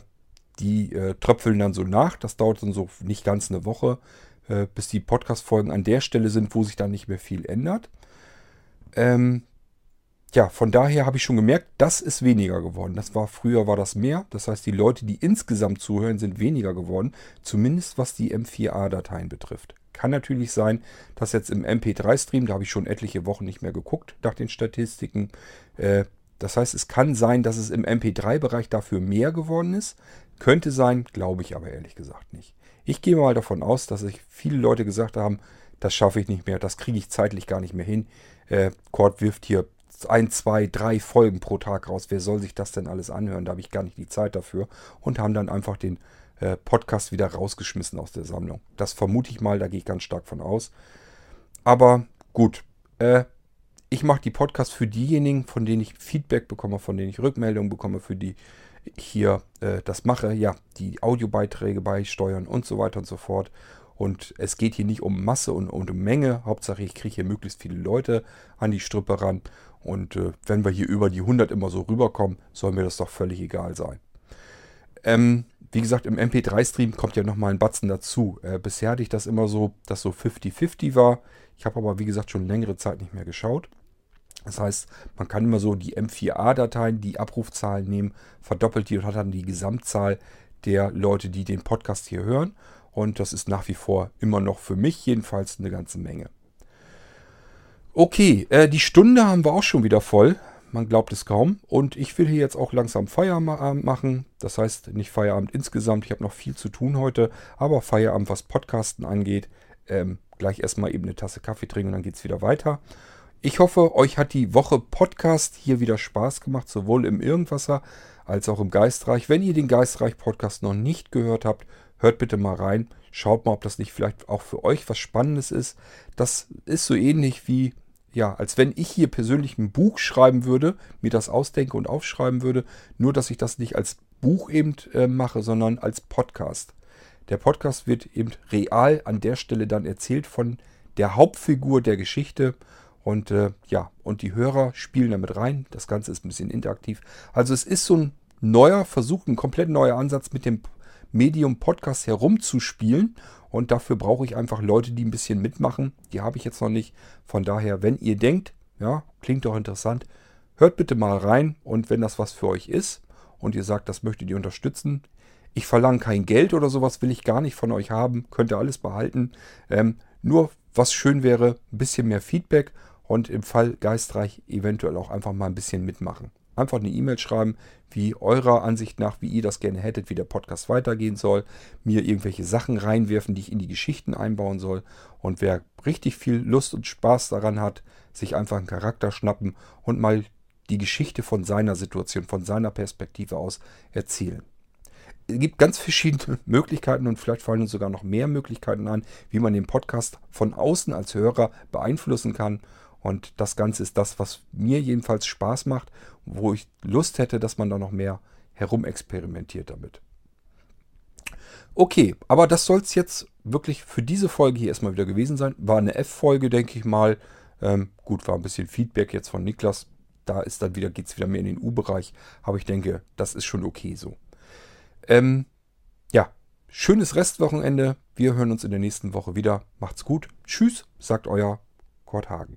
die äh, tröpfeln dann so nach. Das dauert dann so nicht ganz eine Woche, äh, bis die Podcast-Folgen an der Stelle sind, wo sich dann nicht mehr viel ändert. Ähm, ja, von daher habe ich schon gemerkt, das ist weniger geworden. Das war früher war das mehr. Das heißt, die Leute, die insgesamt zuhören, sind weniger geworden. Zumindest was die M4A-Dateien betrifft. Kann natürlich sein, dass jetzt im MP3-Stream, da habe ich schon etliche Wochen nicht mehr geguckt nach den Statistiken. Äh, das heißt, es kann sein, dass es im MP3-Bereich dafür mehr geworden ist. Könnte sein, glaube ich aber ehrlich gesagt nicht. Ich gehe mal davon aus, dass sich viele Leute gesagt haben, das schaffe ich nicht mehr, das kriege ich zeitlich gar nicht mehr hin. Äh, Cord wirft hier ein, zwei, drei Folgen pro Tag raus. Wer soll sich das denn alles anhören? Da habe ich gar nicht die Zeit dafür. Und haben dann einfach den äh, Podcast wieder rausgeschmissen aus der Sammlung. Das vermute ich mal, da gehe ich ganz stark von aus. Aber gut, äh, ich mache die Podcasts für diejenigen, von denen ich Feedback bekomme, von denen ich Rückmeldungen bekomme, für die ich hier äh, das mache. Ja, die Audiobeiträge beisteuern und so weiter und so fort. Und es geht hier nicht um Masse und, und um Menge. Hauptsache, ich kriege hier möglichst viele Leute an die Strippe ran. Und äh, wenn wir hier über die 100 immer so rüberkommen, soll mir das doch völlig egal sein. Ähm, wie gesagt, im MP3-Stream kommt ja nochmal ein Batzen dazu. Äh, bisher hatte ich das immer so, dass so 50-50 war. Ich habe aber, wie gesagt, schon längere Zeit nicht mehr geschaut. Das heißt, man kann immer so die M4A-Dateien, die Abrufzahlen nehmen, verdoppelt die und hat dann die Gesamtzahl der Leute, die den Podcast hier hören. Und das ist nach wie vor immer noch für mich jedenfalls eine ganze Menge. Okay, äh, die Stunde haben wir auch schon wieder voll. man glaubt es kaum. Und ich will hier jetzt auch langsam Feierabend machen. Das heißt nicht Feierabend insgesamt. Ich habe noch viel zu tun heute. Aber Feierabend, was Podcasten angeht. Ähm, gleich erstmal eben eine Tasse Kaffee trinken und dann geht es wieder weiter. Ich hoffe, euch hat die Woche Podcast hier wieder Spaß gemacht, sowohl im Irgendwasser als auch im Geistreich. Wenn ihr den Geistreich Podcast noch nicht gehört habt, hört bitte mal rein. Schaut mal, ob das nicht vielleicht auch für euch was Spannendes ist. Das ist so ähnlich wie, ja, als wenn ich hier persönlich ein Buch schreiben würde, mir das ausdenke und aufschreiben würde. Nur, dass ich das nicht als Buch eben äh, mache, sondern als Podcast. Der Podcast wird eben real an der Stelle dann erzählt von der Hauptfigur der Geschichte. Und äh, ja, und die Hörer spielen damit rein. Das Ganze ist ein bisschen interaktiv. Also es ist so ein neuer Versuch, ein komplett neuer Ansatz mit dem Medium Podcast herumzuspielen. Und dafür brauche ich einfach Leute, die ein bisschen mitmachen. Die habe ich jetzt noch nicht. Von daher, wenn ihr denkt, ja, klingt doch interessant, hört bitte mal rein. Und wenn das was für euch ist und ihr sagt, das möchtet ihr unterstützen, ich verlange kein Geld oder sowas, will ich gar nicht von euch haben. Könnt ihr alles behalten. Ähm, nur was schön wäre, ein bisschen mehr Feedback und im Fall geistreich eventuell auch einfach mal ein bisschen mitmachen. Einfach eine E-Mail schreiben, wie eurer Ansicht nach, wie ihr das gerne hättet, wie der Podcast weitergehen soll, mir irgendwelche Sachen reinwerfen, die ich in die Geschichten einbauen soll. Und wer richtig viel Lust und Spaß daran hat, sich einfach einen Charakter schnappen und mal die Geschichte von seiner Situation, von seiner Perspektive aus erzählen. Es gibt ganz verschiedene Möglichkeiten und vielleicht fallen uns sogar noch mehr Möglichkeiten an, wie man den Podcast von außen als Hörer beeinflussen kann. Und das Ganze ist das, was mir jedenfalls Spaß macht, wo ich Lust hätte, dass man da noch mehr herumexperimentiert damit. Okay, aber das soll es jetzt wirklich für diese Folge hier erstmal wieder gewesen sein. War eine F-Folge, denke ich mal. Ähm, gut, war ein bisschen Feedback jetzt von Niklas. Da ist dann wieder, geht es wieder mehr in den U-Bereich. Aber ich denke, das ist schon okay so. Ähm, ja, schönes Restwochenende. Wir hören uns in der nächsten Woche wieder. Macht's gut. Tschüss, sagt euer Kurt Hagen.